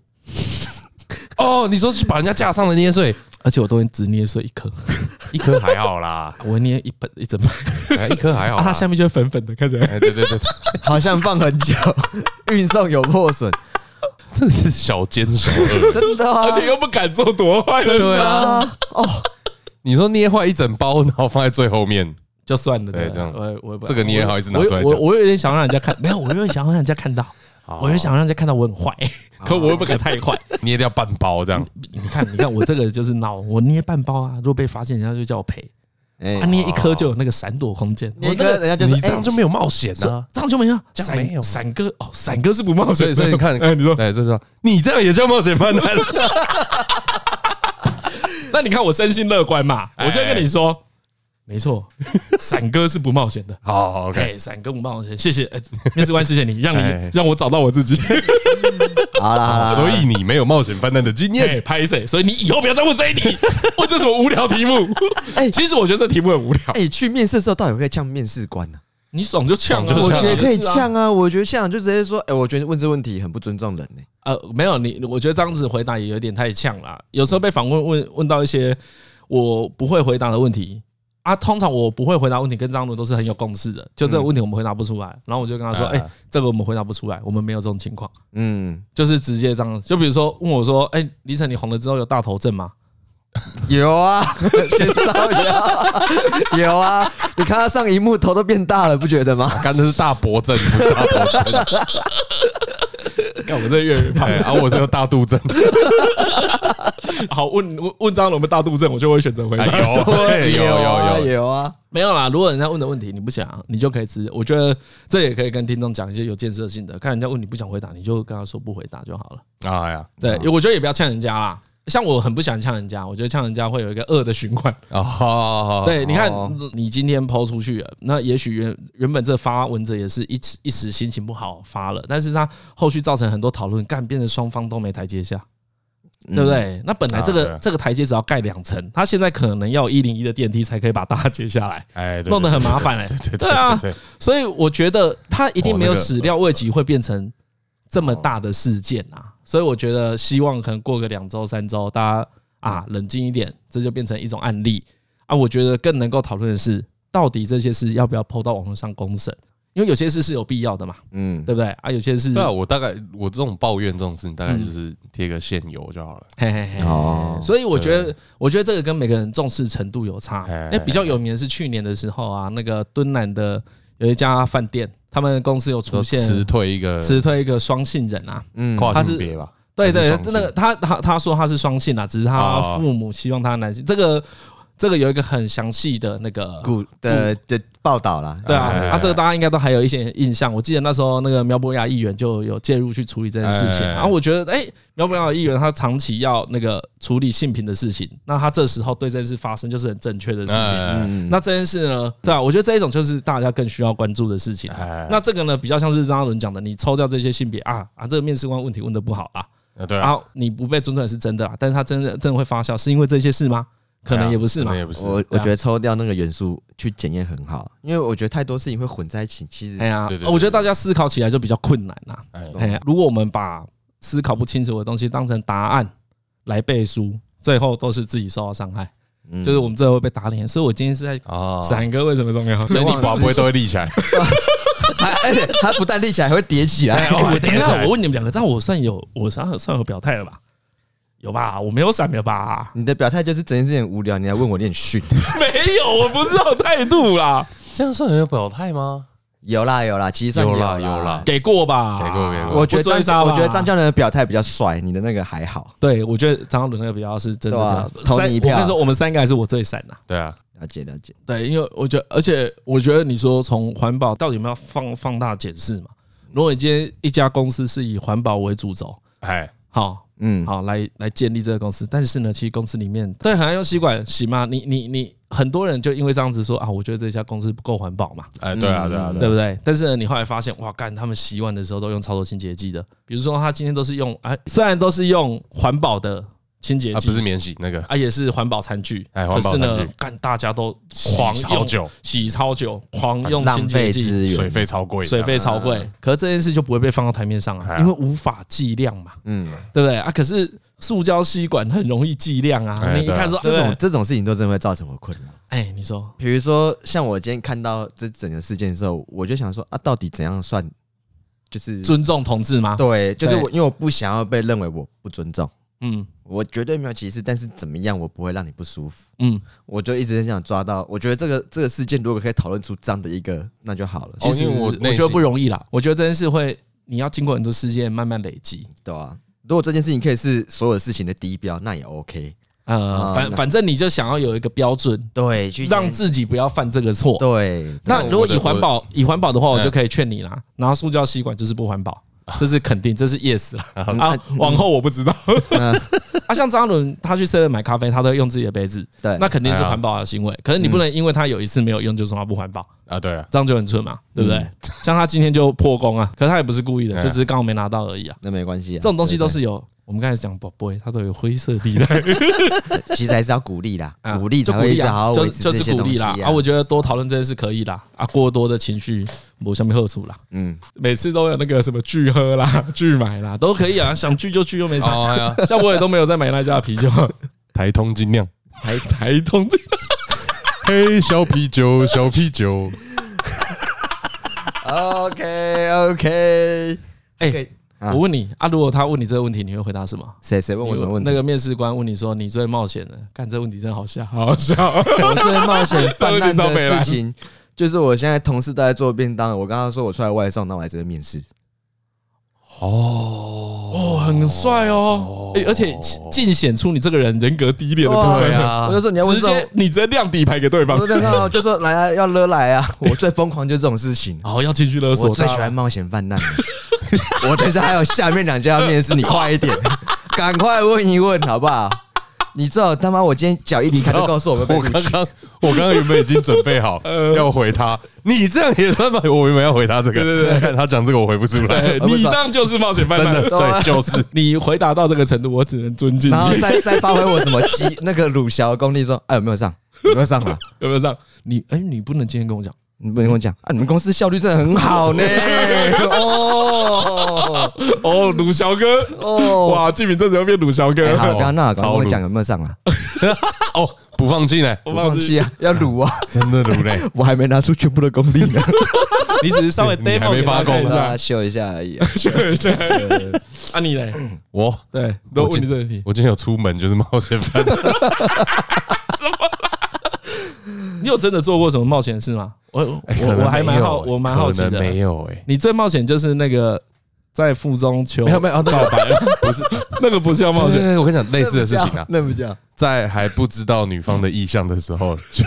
[laughs] 哦，你说是把人家架上的捏碎，而且我都会只捏碎一颗，[laughs] 一颗还好啦，我捏一本一整本，一颗还好，它下面就会粉粉的，看起来，对对对，[laughs] 好像放很久，运送有破损，这是小奸小恶，真的，而且又不敢做多坏的事。啊。哦，你说捏坏一整包，然后放在最后面。就算了，对，这样，我我这个你也好意思拿出来讲？我我有点想让人家看，没有，我有点想让人家看到，[laughs] 我就想让人家看到我很坏，[laughs] 可我又不敢太坏，[laughs] 捏掉半包这样。你看，你看我这个就是闹，我捏半包啊，如果被发现，人家就叫我赔。他捏一颗就有那个闪躲空间，捏一颗人家就你这样就没有冒险呢，这样就没有，闪有闪哥哦，闪哥是不冒险，所以你看，哎，你说，哎，就是说你这样也叫冒险犯难。那你看我身心乐观嘛，我就跟你说。没错，[laughs] 闪哥是不冒险的。[laughs] 好，OK，闪哥不冒险，谢谢。面试官，谢谢你，[laughs] 让你让我找到我自己。好啦，所以你没有冒险犯难的经验，拍谁？所以你以后不要再问这一题，问这什么无聊题目？哎，其实我觉得这题目很无聊。哎，去面试的时候到底会不会呛面试官呢？你爽就呛，我觉得可以呛啊。我觉得呛就直接说，哎，我觉得问这问题很不尊重人呢。呃，没有你，我觉得这样子回答也有点太呛了。有时候被访问问问到一些我不会回答的问题。啊，通常我不会回答问题，跟张总都是很有共识的。就这个问题我们回答不出来，然后我就跟他说：“哎，这个我们回答不出来，我们没有这种情况。”嗯，就是直接这样。就比如说问我说：“哎，李晨，你红了之后有大头症吗？”有啊，[laughs] 先造谣。有啊，你看他上荧幕头都变大了，不觉得吗？[laughs] 刚才是大脖症，大脖症。[laughs] 看我这越来越胖，啊，我这个大肚症。[laughs] 好，问问问张龙的大肚症，我就会选择回答。有 [laughs] 有有有有啊，没有啦。如果人家问的问题你不想，你就可以直接。我觉得这也可以跟听众讲一些有建设性的。看人家问你不想回答，你就跟他说不回答就好了。啊呀，对，我觉得也不要呛人家啦。像我很不喜欢呛人家，我觉得呛人家会有一个恶的循环。哦，[laughs] 对，你看你今天 po 出去了，那也许原原本这发文者也是一时一时心情不好发了，但是他后续造成很多讨论，干变成双方都没台阶下。对不对？那本来这个这个台阶只要盖两层，他现在可能要一零一的电梯才可以把大家接下来，哎，弄得很麻烦哎。对啊，所以我觉得他一定没有始料未及会变成这么大的事件啊。所以我觉得希望可能过个两周三周，大家啊冷静一点，这就变成一种案例啊。我觉得更能够讨论的是，到底这些事要不要 PO 到网络上公审。因为有些事是有必要的嘛，嗯，对不对啊？有些事对啊，我大概我这种抱怨这种事情，大概就是贴个限油就好了。嘿嘿嘿。哦，所以我觉得，我觉得这个跟每个人重视程度有差。因为比较有名的是去年的时候啊，那个敦南的有一家饭店，他们公司有出现辞退一个辞退一个双性人啊，嗯，跨性别吧？对对，那个他他他说他是双性啊，只是他父母希望他男性。这个这个有一个很详细的那个古的的。报道了，对啊，啊，这个大家应该都还有一些印象。我记得那时候那个苗博雅议员就有介入去处理这件事情。然后我觉得，哎，苗博雅议员他长期要那个处理性平的事情，那他这时候对这件事发生就是很正确的事情。那这件事呢，对啊，我觉得这一种就是大家更需要关注的事情。那这个呢，比较像是张嘉伦讲的，你抽掉这些性别啊啊，这个面试官问题问的不好啊，对，然后你不被尊重是真的，但是他真的真的会发笑，是因为这些事吗？可能也不是嘛，我我觉得抽掉那个元素去检验很好，因为我觉得太多事情会混在一起。其实，哎呀，我觉得大家思考起来就比较困难啦。哎，如果我们把思考不清楚的东西当成答案来背书，最后都是自己受到伤害，就是我们最后会被打脸。所以我今天是在闪哥为什么重要？所以你宝贝都会立起来，[laughs] 而且他不但立起来，还会叠起来。[laughs] 我等一下，我问你们两个，这样我算有我算算有表态了吧？有吧？我没有闪了吧？你的表态就是整件事情无聊，你来问我练训？[laughs] [laughs] 没有，我不是这种态度啦。这样算有表态吗？有啦有啦，其实算有啦有啦，给过吧，给过给过。我觉得张，我觉得张教练的表态比较帅，你的那个还好。对，我觉得张嘉伦那个比较是真的。投你一票。我跟你说，我们三个还是我最闪的。对啊，了解了解。对，因为我觉得，而且我觉得你说从环保到底有没有放放大检视嘛？如果你今天一家公司是以环保为主轴，哎，好，嗯，好，来来建立这个公司，但是呢，其实公司里面对，很爱用吸管洗嘛？你你你。很多人就因为这样子说啊，我觉得这家公司不够环保嘛。哎，对啊，对啊，对不对？但是呢，你后来发现，哇，干，他们洗碗的时候都用超多清洁剂的。比如说，他今天都是用，哎，虽然都是用环保的清洁剂，不是免洗那个，啊，也是环保餐具。哎，可是呢，干，大家都狂用，洗超久，狂用清洁剂，水费超贵，水费超贵。可是这件事就不会被放到台面上啊，因为无法计量嘛。嗯，对不对啊？可是。塑胶吸管很容易计量啊！你一看说这种这种事情都真的会造成我困扰。哎，你说，比如说像我今天看到这整个事件的时候，我就想说啊，到底怎样算就是尊重同志吗？对，就是我，因为我不想要被认为我不尊重。嗯，我绝对没有歧视，但是怎么样，我不会让你不舒服。嗯，我就一直很想抓到。我觉得这个这个事件如果可以讨论出这样的一个，那就好了。其实我我觉得不容易啦。我觉得这件事会，你要经过很多事件慢慢累积，对吧？如果这件事情可以是所有事情的低标，那也 OK。呃，反反正你就想要有一个标准，对，让自己不要犯这个错。对，那如果以环保以环保的话，我就可以劝你啦，拿塑胶吸管就是不环保。这是肯定，这是 yes 了啊！往后我不知道。啊，像张伦他去 seven 买咖啡，他都用自己的杯子，对，那肯定是环保的行为。可是你不能因为他有一次没有用，就说他不环保啊？对啊，这样就很蠢嘛，对不对？像他今天就破功啊，可是他也不是故意的，就只是刚好没拿到而已啊。那没关系，这种东西都是有。我们刚才讲宝贝，他都有灰色地带，[laughs] 其实还是要鼓励啦，鼓励就鼓励啊，就就是鼓励啦。啊，我觉得多讨论这件事可以啦。啊，过多的情绪我下面喝出啦。嗯，每次都有那个什么拒喝啦、[laughs] 拒买啦，都可以啊，[laughs] 想拒就拒又没啥。像我也都没有再买那家啤酒，台通精酿，台台通精，嘿，小啤酒，小啤酒。OK OK，哎。我问你啊，如果他问你这个问题，你会回答什么？谁谁问我什么问题？那个面试官问你说：“你最冒险的，看这问题真的好笑，好 [laughs] 好笑。”我最冒险犯难的事情，[laughs] 就是我现在同事都在做便当，我刚刚说我出来外送，那我来这边面试。哦哦，很帅哦，而且尽显出你这个人人格低劣的部分啊！我就说你要直接你直接亮底牌给对方，就说来啊，要勒来啊！[laughs] 我最疯狂就是这种事情，然后要进去勒索，我最喜欢冒险犯难。[laughs] 我等下还有下面两家要面试，你快一点，[laughs] 赶快问一问好不好？你知道他妈我今天脚一离开就告诉我们，我刚刚我刚刚原本已经准备好 [laughs] 要回他，你这样也算吗？我原本要回他这个，对对对，他讲这个我回不出来，[laughs] 你这样就是冒险犯难，真的对，就是 [laughs] 你回答到这个程度，我只能尊敬你，然后再再发挥我什么鸡那个鲁小功力说，哎有没有上？有没有上啊？有没有上？你哎你不能今天跟我讲。你不能跟我讲啊！你们公司效率真的很好呢。哦 [laughs] 哦，鲁小哥哦，哇，晋珉这时候变鲁小哥。好，刚刚那刚刚我讲有没有上啊？[laughs] 哦，不放弃呢，[laughs] 不放弃啊，要鲁啊，真的鲁嘞！我还没拿出全部的功力呢，你只是稍微 demo 还没发功，秀一下而已，秀一下。啊，你嘞？我对，都问你这个问题。我今天有出门就是冒险犯。你有真的做过什么冒险的事吗？我我我还蛮好，我蛮好奇的。没有哎，你最冒险就是那个在附中求没有没有告白，[laughs] 不是 [laughs] 那个不是要冒险。我跟你讲类似的事情啊，那不叫在还不知道女方的意向的时候，[laughs] 就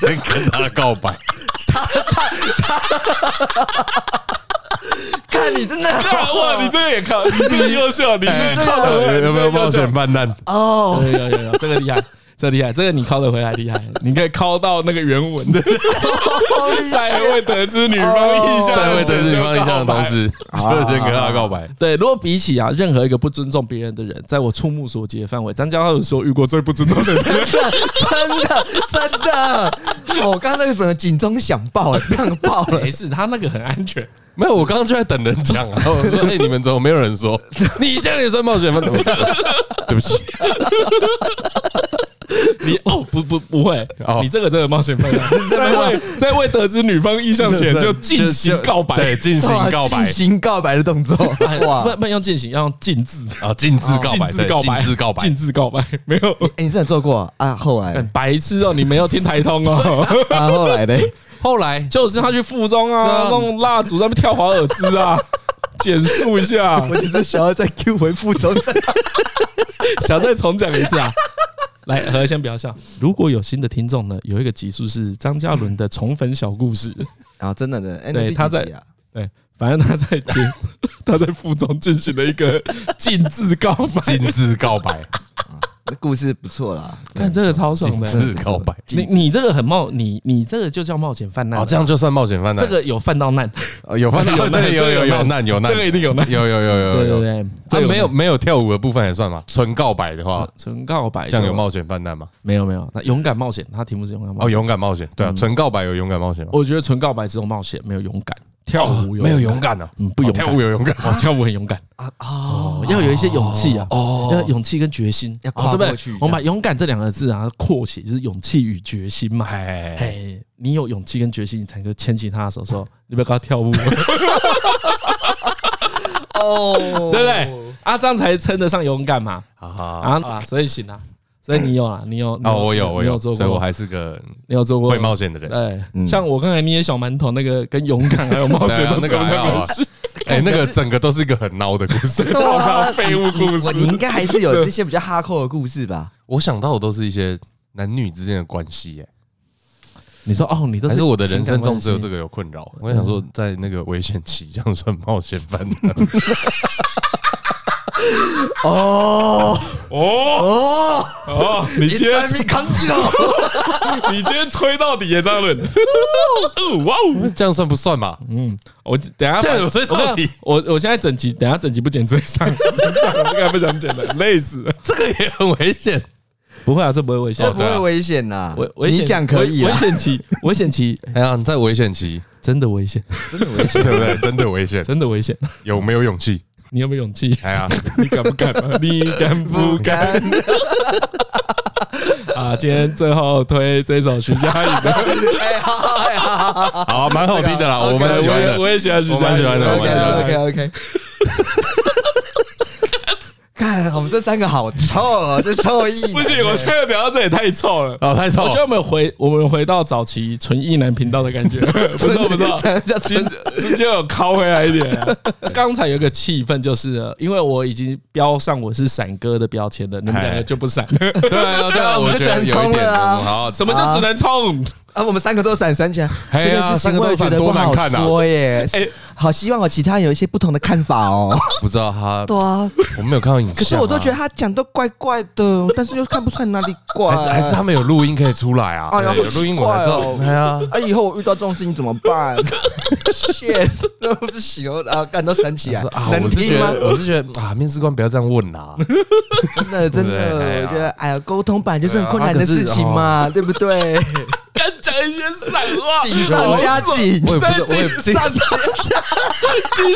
先跟她告白。他他他看你真的哇，你这个也靠，你这个优秀，你这个有没有冒险犯难？哦，有有有，这个厉害。这厉害，这个你拷得回来厉害，[laughs] 你可以拷到那个原文的，[laughs] [laughs] 在未得知女方意向，在未得知女方意向的同时，就先跟他告白。对，如果比起啊，任何一个不尊重别人的人，在我触目所及的范围，张嘉伦说遇过最不尊重的人，真的真的，我刚刚那个整个警钟响爆了，亮爆了。没事，他那个很安全。没有，我刚刚就在等人讲啊。我说，哎，你们怎么没有人说？你这样也算冒险吗？对不起。你哦不不不会，哦。你这个真的冒险犯了，[laughs] 在未在未得知女方意向前就进行告白，对，进行告白，进行告白的动作，[laughs] 哇，不不用进行，要用禁字。啊，禁字告白，禁字告白，禁字告白，禁字告白，没有，哎，你真的做过啊？后来白痴哦，你没有听台通哦，啊，后来嘞，[laughs] 后来就是他去附中啊，弄蜡烛在那边跳华尔兹啊，减速一下。我觉得想要再 Q 回附中，想再重讲一次啊。来，何先不要笑。如果有新的听众呢，有一个集数是张嘉伦的宠粉小故事啊，[laughs] 真的的，对，他在对。反正他在 [laughs] 他在附中进行了一个 [laughs] 禁字告白，禁字告白，那故事不错啦。[laughs] 看这个超爽的，告白。你你这个很冒，你你这个就叫冒险犯难。哦，这样就算冒险犯难。这个有犯到难，有犯到 [laughs] 难，有有有难有难，这个一定有难，有有有有对对对。这没有没有跳舞的部分也算吗？纯告白的话，纯告白这样有冒险犯难吗？没有没有，那勇敢冒险，他题目是勇敢冒险。哦，勇敢冒险，对啊，纯告白有勇敢冒险吗？我觉得纯告白只有冒险，没有勇敢。跳舞没有勇敢呢？嗯，不勇敢。跳舞有勇敢，跳舞很勇敢啊！哦，要有一些勇气啊！哦，要勇气跟决心，要跨过去。我们把勇敢这两个字啊扩写，就是勇气与决心嘛。哎，你有勇气跟决心，你才能牵起他的手，说你不要跟他跳舞。[laughs] 哦，[laughs] 对不对？啊，这样才称得上勇敢嘛。啊啊，所以行啊。所以你有啊？你有啊？我有，我有做过，所以我还是个你有做过会冒险的人。对，像我刚才捏小馒头那个，跟勇敢还有冒险的那个故事，哎，那个整个都是一个很孬的故事，超废物故事。你应该还是有这些比较哈扣的故事吧？[laughs] 我想到的都是一些男女之间的关系。哎，你说哦，你都是我的人生中只有这个有困扰。我想说，在那个危险期，这样算冒险犯难？[laughs] 哦哦哦哦！你今天你扛住了，[laughs] 你今天吹到底耶，张伦。哇哦，这样算不算嘛？嗯，我等下这样有吹到底。我我现在整集，等下整集不剪，直接上上，[laughs] 我应该不想剪了，累死了。这个也很危险。不会啊，这不会危险，这不会危险呐。危危险，你讲可以。危险期，危险期。哎呀，你在危险期，真的危险，真的危险，对不对？真的危险，真的危险。有没有勇气？你有没有勇气？哎呀，[laughs] 你敢不敢？你敢不敢？[laughs] 啊，今天最后推这首徐佳莹的，哎，好，好，蛮好听的啦，我们喜欢的，我也喜欢徐佳莹的，OK OK OK。看我们这三个好臭啊，这臭意。不行，我觉得聊到这也太臭了，哦，太臭。我觉得我们回我们回到早期纯意男频道的感觉，[laughs] 不错不错，直直接有拷回来一点。[laughs] 刚才有个气氛，就是因为我已经标上我是闪哥的标签了，你们两个就不闪。对啊对啊，[laughs] 我觉得有一点好，什么就只能冲？啊，我们三个都闪闪起来，这件事情我也觉得不好说耶。哎，好希望我其他人有一些不同的看法哦。不知道他，对啊，我没有看到影像，可是我都觉得他讲的怪怪的，但是又看不出来哪里怪。还是还是他们有录音可以出来啊？有录音我才知道。哎呀，啊，以后我遇到这种事情怎么办？[laughs] shit，那不行哦，啊，干都闪起来。啊，我是觉得，我是觉得啊，面试官不要这样问 [laughs] 啦。真的真的，我觉得，哎呀，沟通本来就是很困难的事情嘛，对不对？敢讲一些散话，锦上加锦，我也不是，我也锦上加锦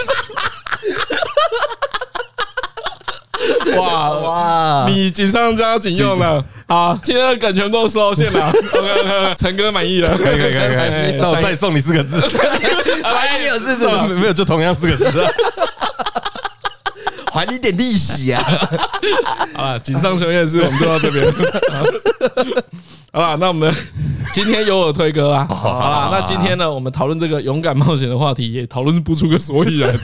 上，哇哇，你锦上加锦用了，好，今天的梗全都收线了，[laughs] OK OK，陈哥满意了，可以可以可以可以，那我再送你四个字，还有是什么？没有，就同样四个字，还你点利息啊！[laughs] 啊，锦上雄院是我们就到这边。[laughs] 好了，那我们今天由我推歌 [laughs] 啦。好了，那今天呢，我们讨论这个勇敢冒险的话题，也讨论不出个所以然。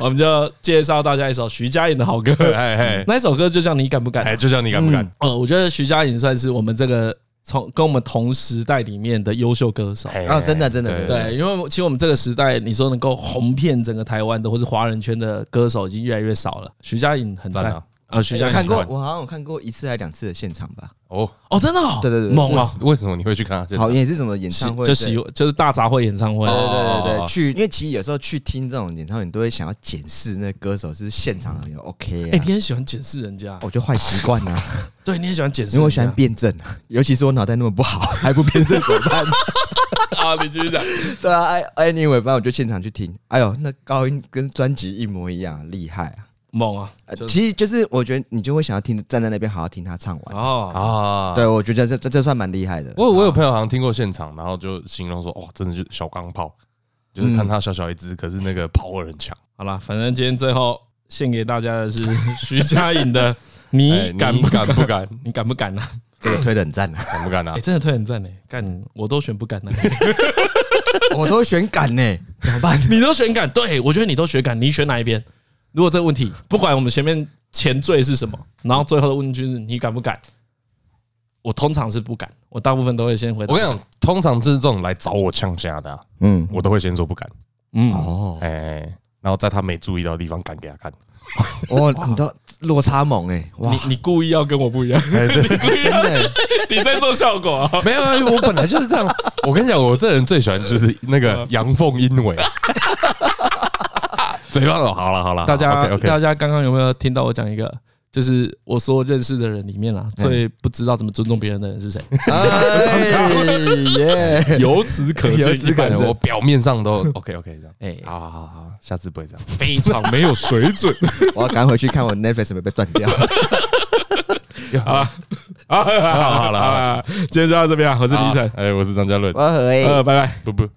我们就介绍大家一首徐佳莹的好歌。哎哎，那一首歌就叫你敢不敢？哎，就叫你敢不敢？呃，我觉得徐佳莹算是我们这个从跟我们同时代里面的优秀歌手。啊，真的真的对，因为其实我们这个时代，你说能够红遍整个台湾的或是华人圈的歌手已经越来越少了。徐佳莹很赞啊，徐佳莹看过，我好像有看过一次还两次的现场吧。哦哦，真的，对对对，猛啊！为什么你会去看？好，也是什么演唱会？就喜就是大杂烩演唱会。对对对对，去，因为其实有时候去听这种演唱会，你都会想要检视那歌手是现场有 OK。哎，你很喜欢检视人家？我就坏习惯呐。对，你很喜欢检视，因为我喜欢辩证，尤其是我脑袋那么不好，还不辩证怎么办？啊，你继续讲。对啊，哎哎，你反正我就现场去听。哎呦，那高音跟专辑一模一样，厉害啊！猛啊！其实就是我觉得你就会想要听，站在那边好好听他唱完哦啊！对，我觉得这这这算蛮厉害的。我我有朋友好像听过现场，然后就形容说：“哇，真的是小钢炮，就是看他小小一只，可是那个 power 很强。”好了，反正今天最后献给大家的是徐佳莹的 [laughs]《你敢不敢不敢？你敢不敢呢？这个推的很赞啊，[laughs] 敢不敢啊？哎，真的推很赞呢，干我都选不敢呢，[laughs] 我都选敢呢，怎么办？你都选敢？对，我觉得你都选敢，你选哪一边？如果这个问题，不管我们前面前缀是什么，然后最后的问句是你敢不敢？我通常是不敢，我大部分都会先回答。我跟你讲，通常就是这种来找我呛虾的，嗯，我都会先说不敢，嗯，哦，哎，然后在他没注意到的地方敢给他看。[laughs] 哦，你都落差萌哎！你你故意要跟我不一样？[laughs] [laughs] 你故意要你在做效果？没有啊，我本来就是这样。我跟你讲，我这人最喜欢就是那个阳奉阴违。嘴巴哦，好了好了，大家大家刚刚有没有听到我讲一个？就是我说认识的人里面啦，最不知道怎么尊重别人的人是谁？[laughs] 耶！[laughs] 由此可见，我表面上都 [laughs] OK OK 这样。哎，好好好好，下次不会这样，非常没有水准。我要赶回去看我 Netflix 没被断掉。好，好，好了好了，今天就到这边啊！我是李晨，哎，我是张嘉伦，我和 A，拜拜，不不。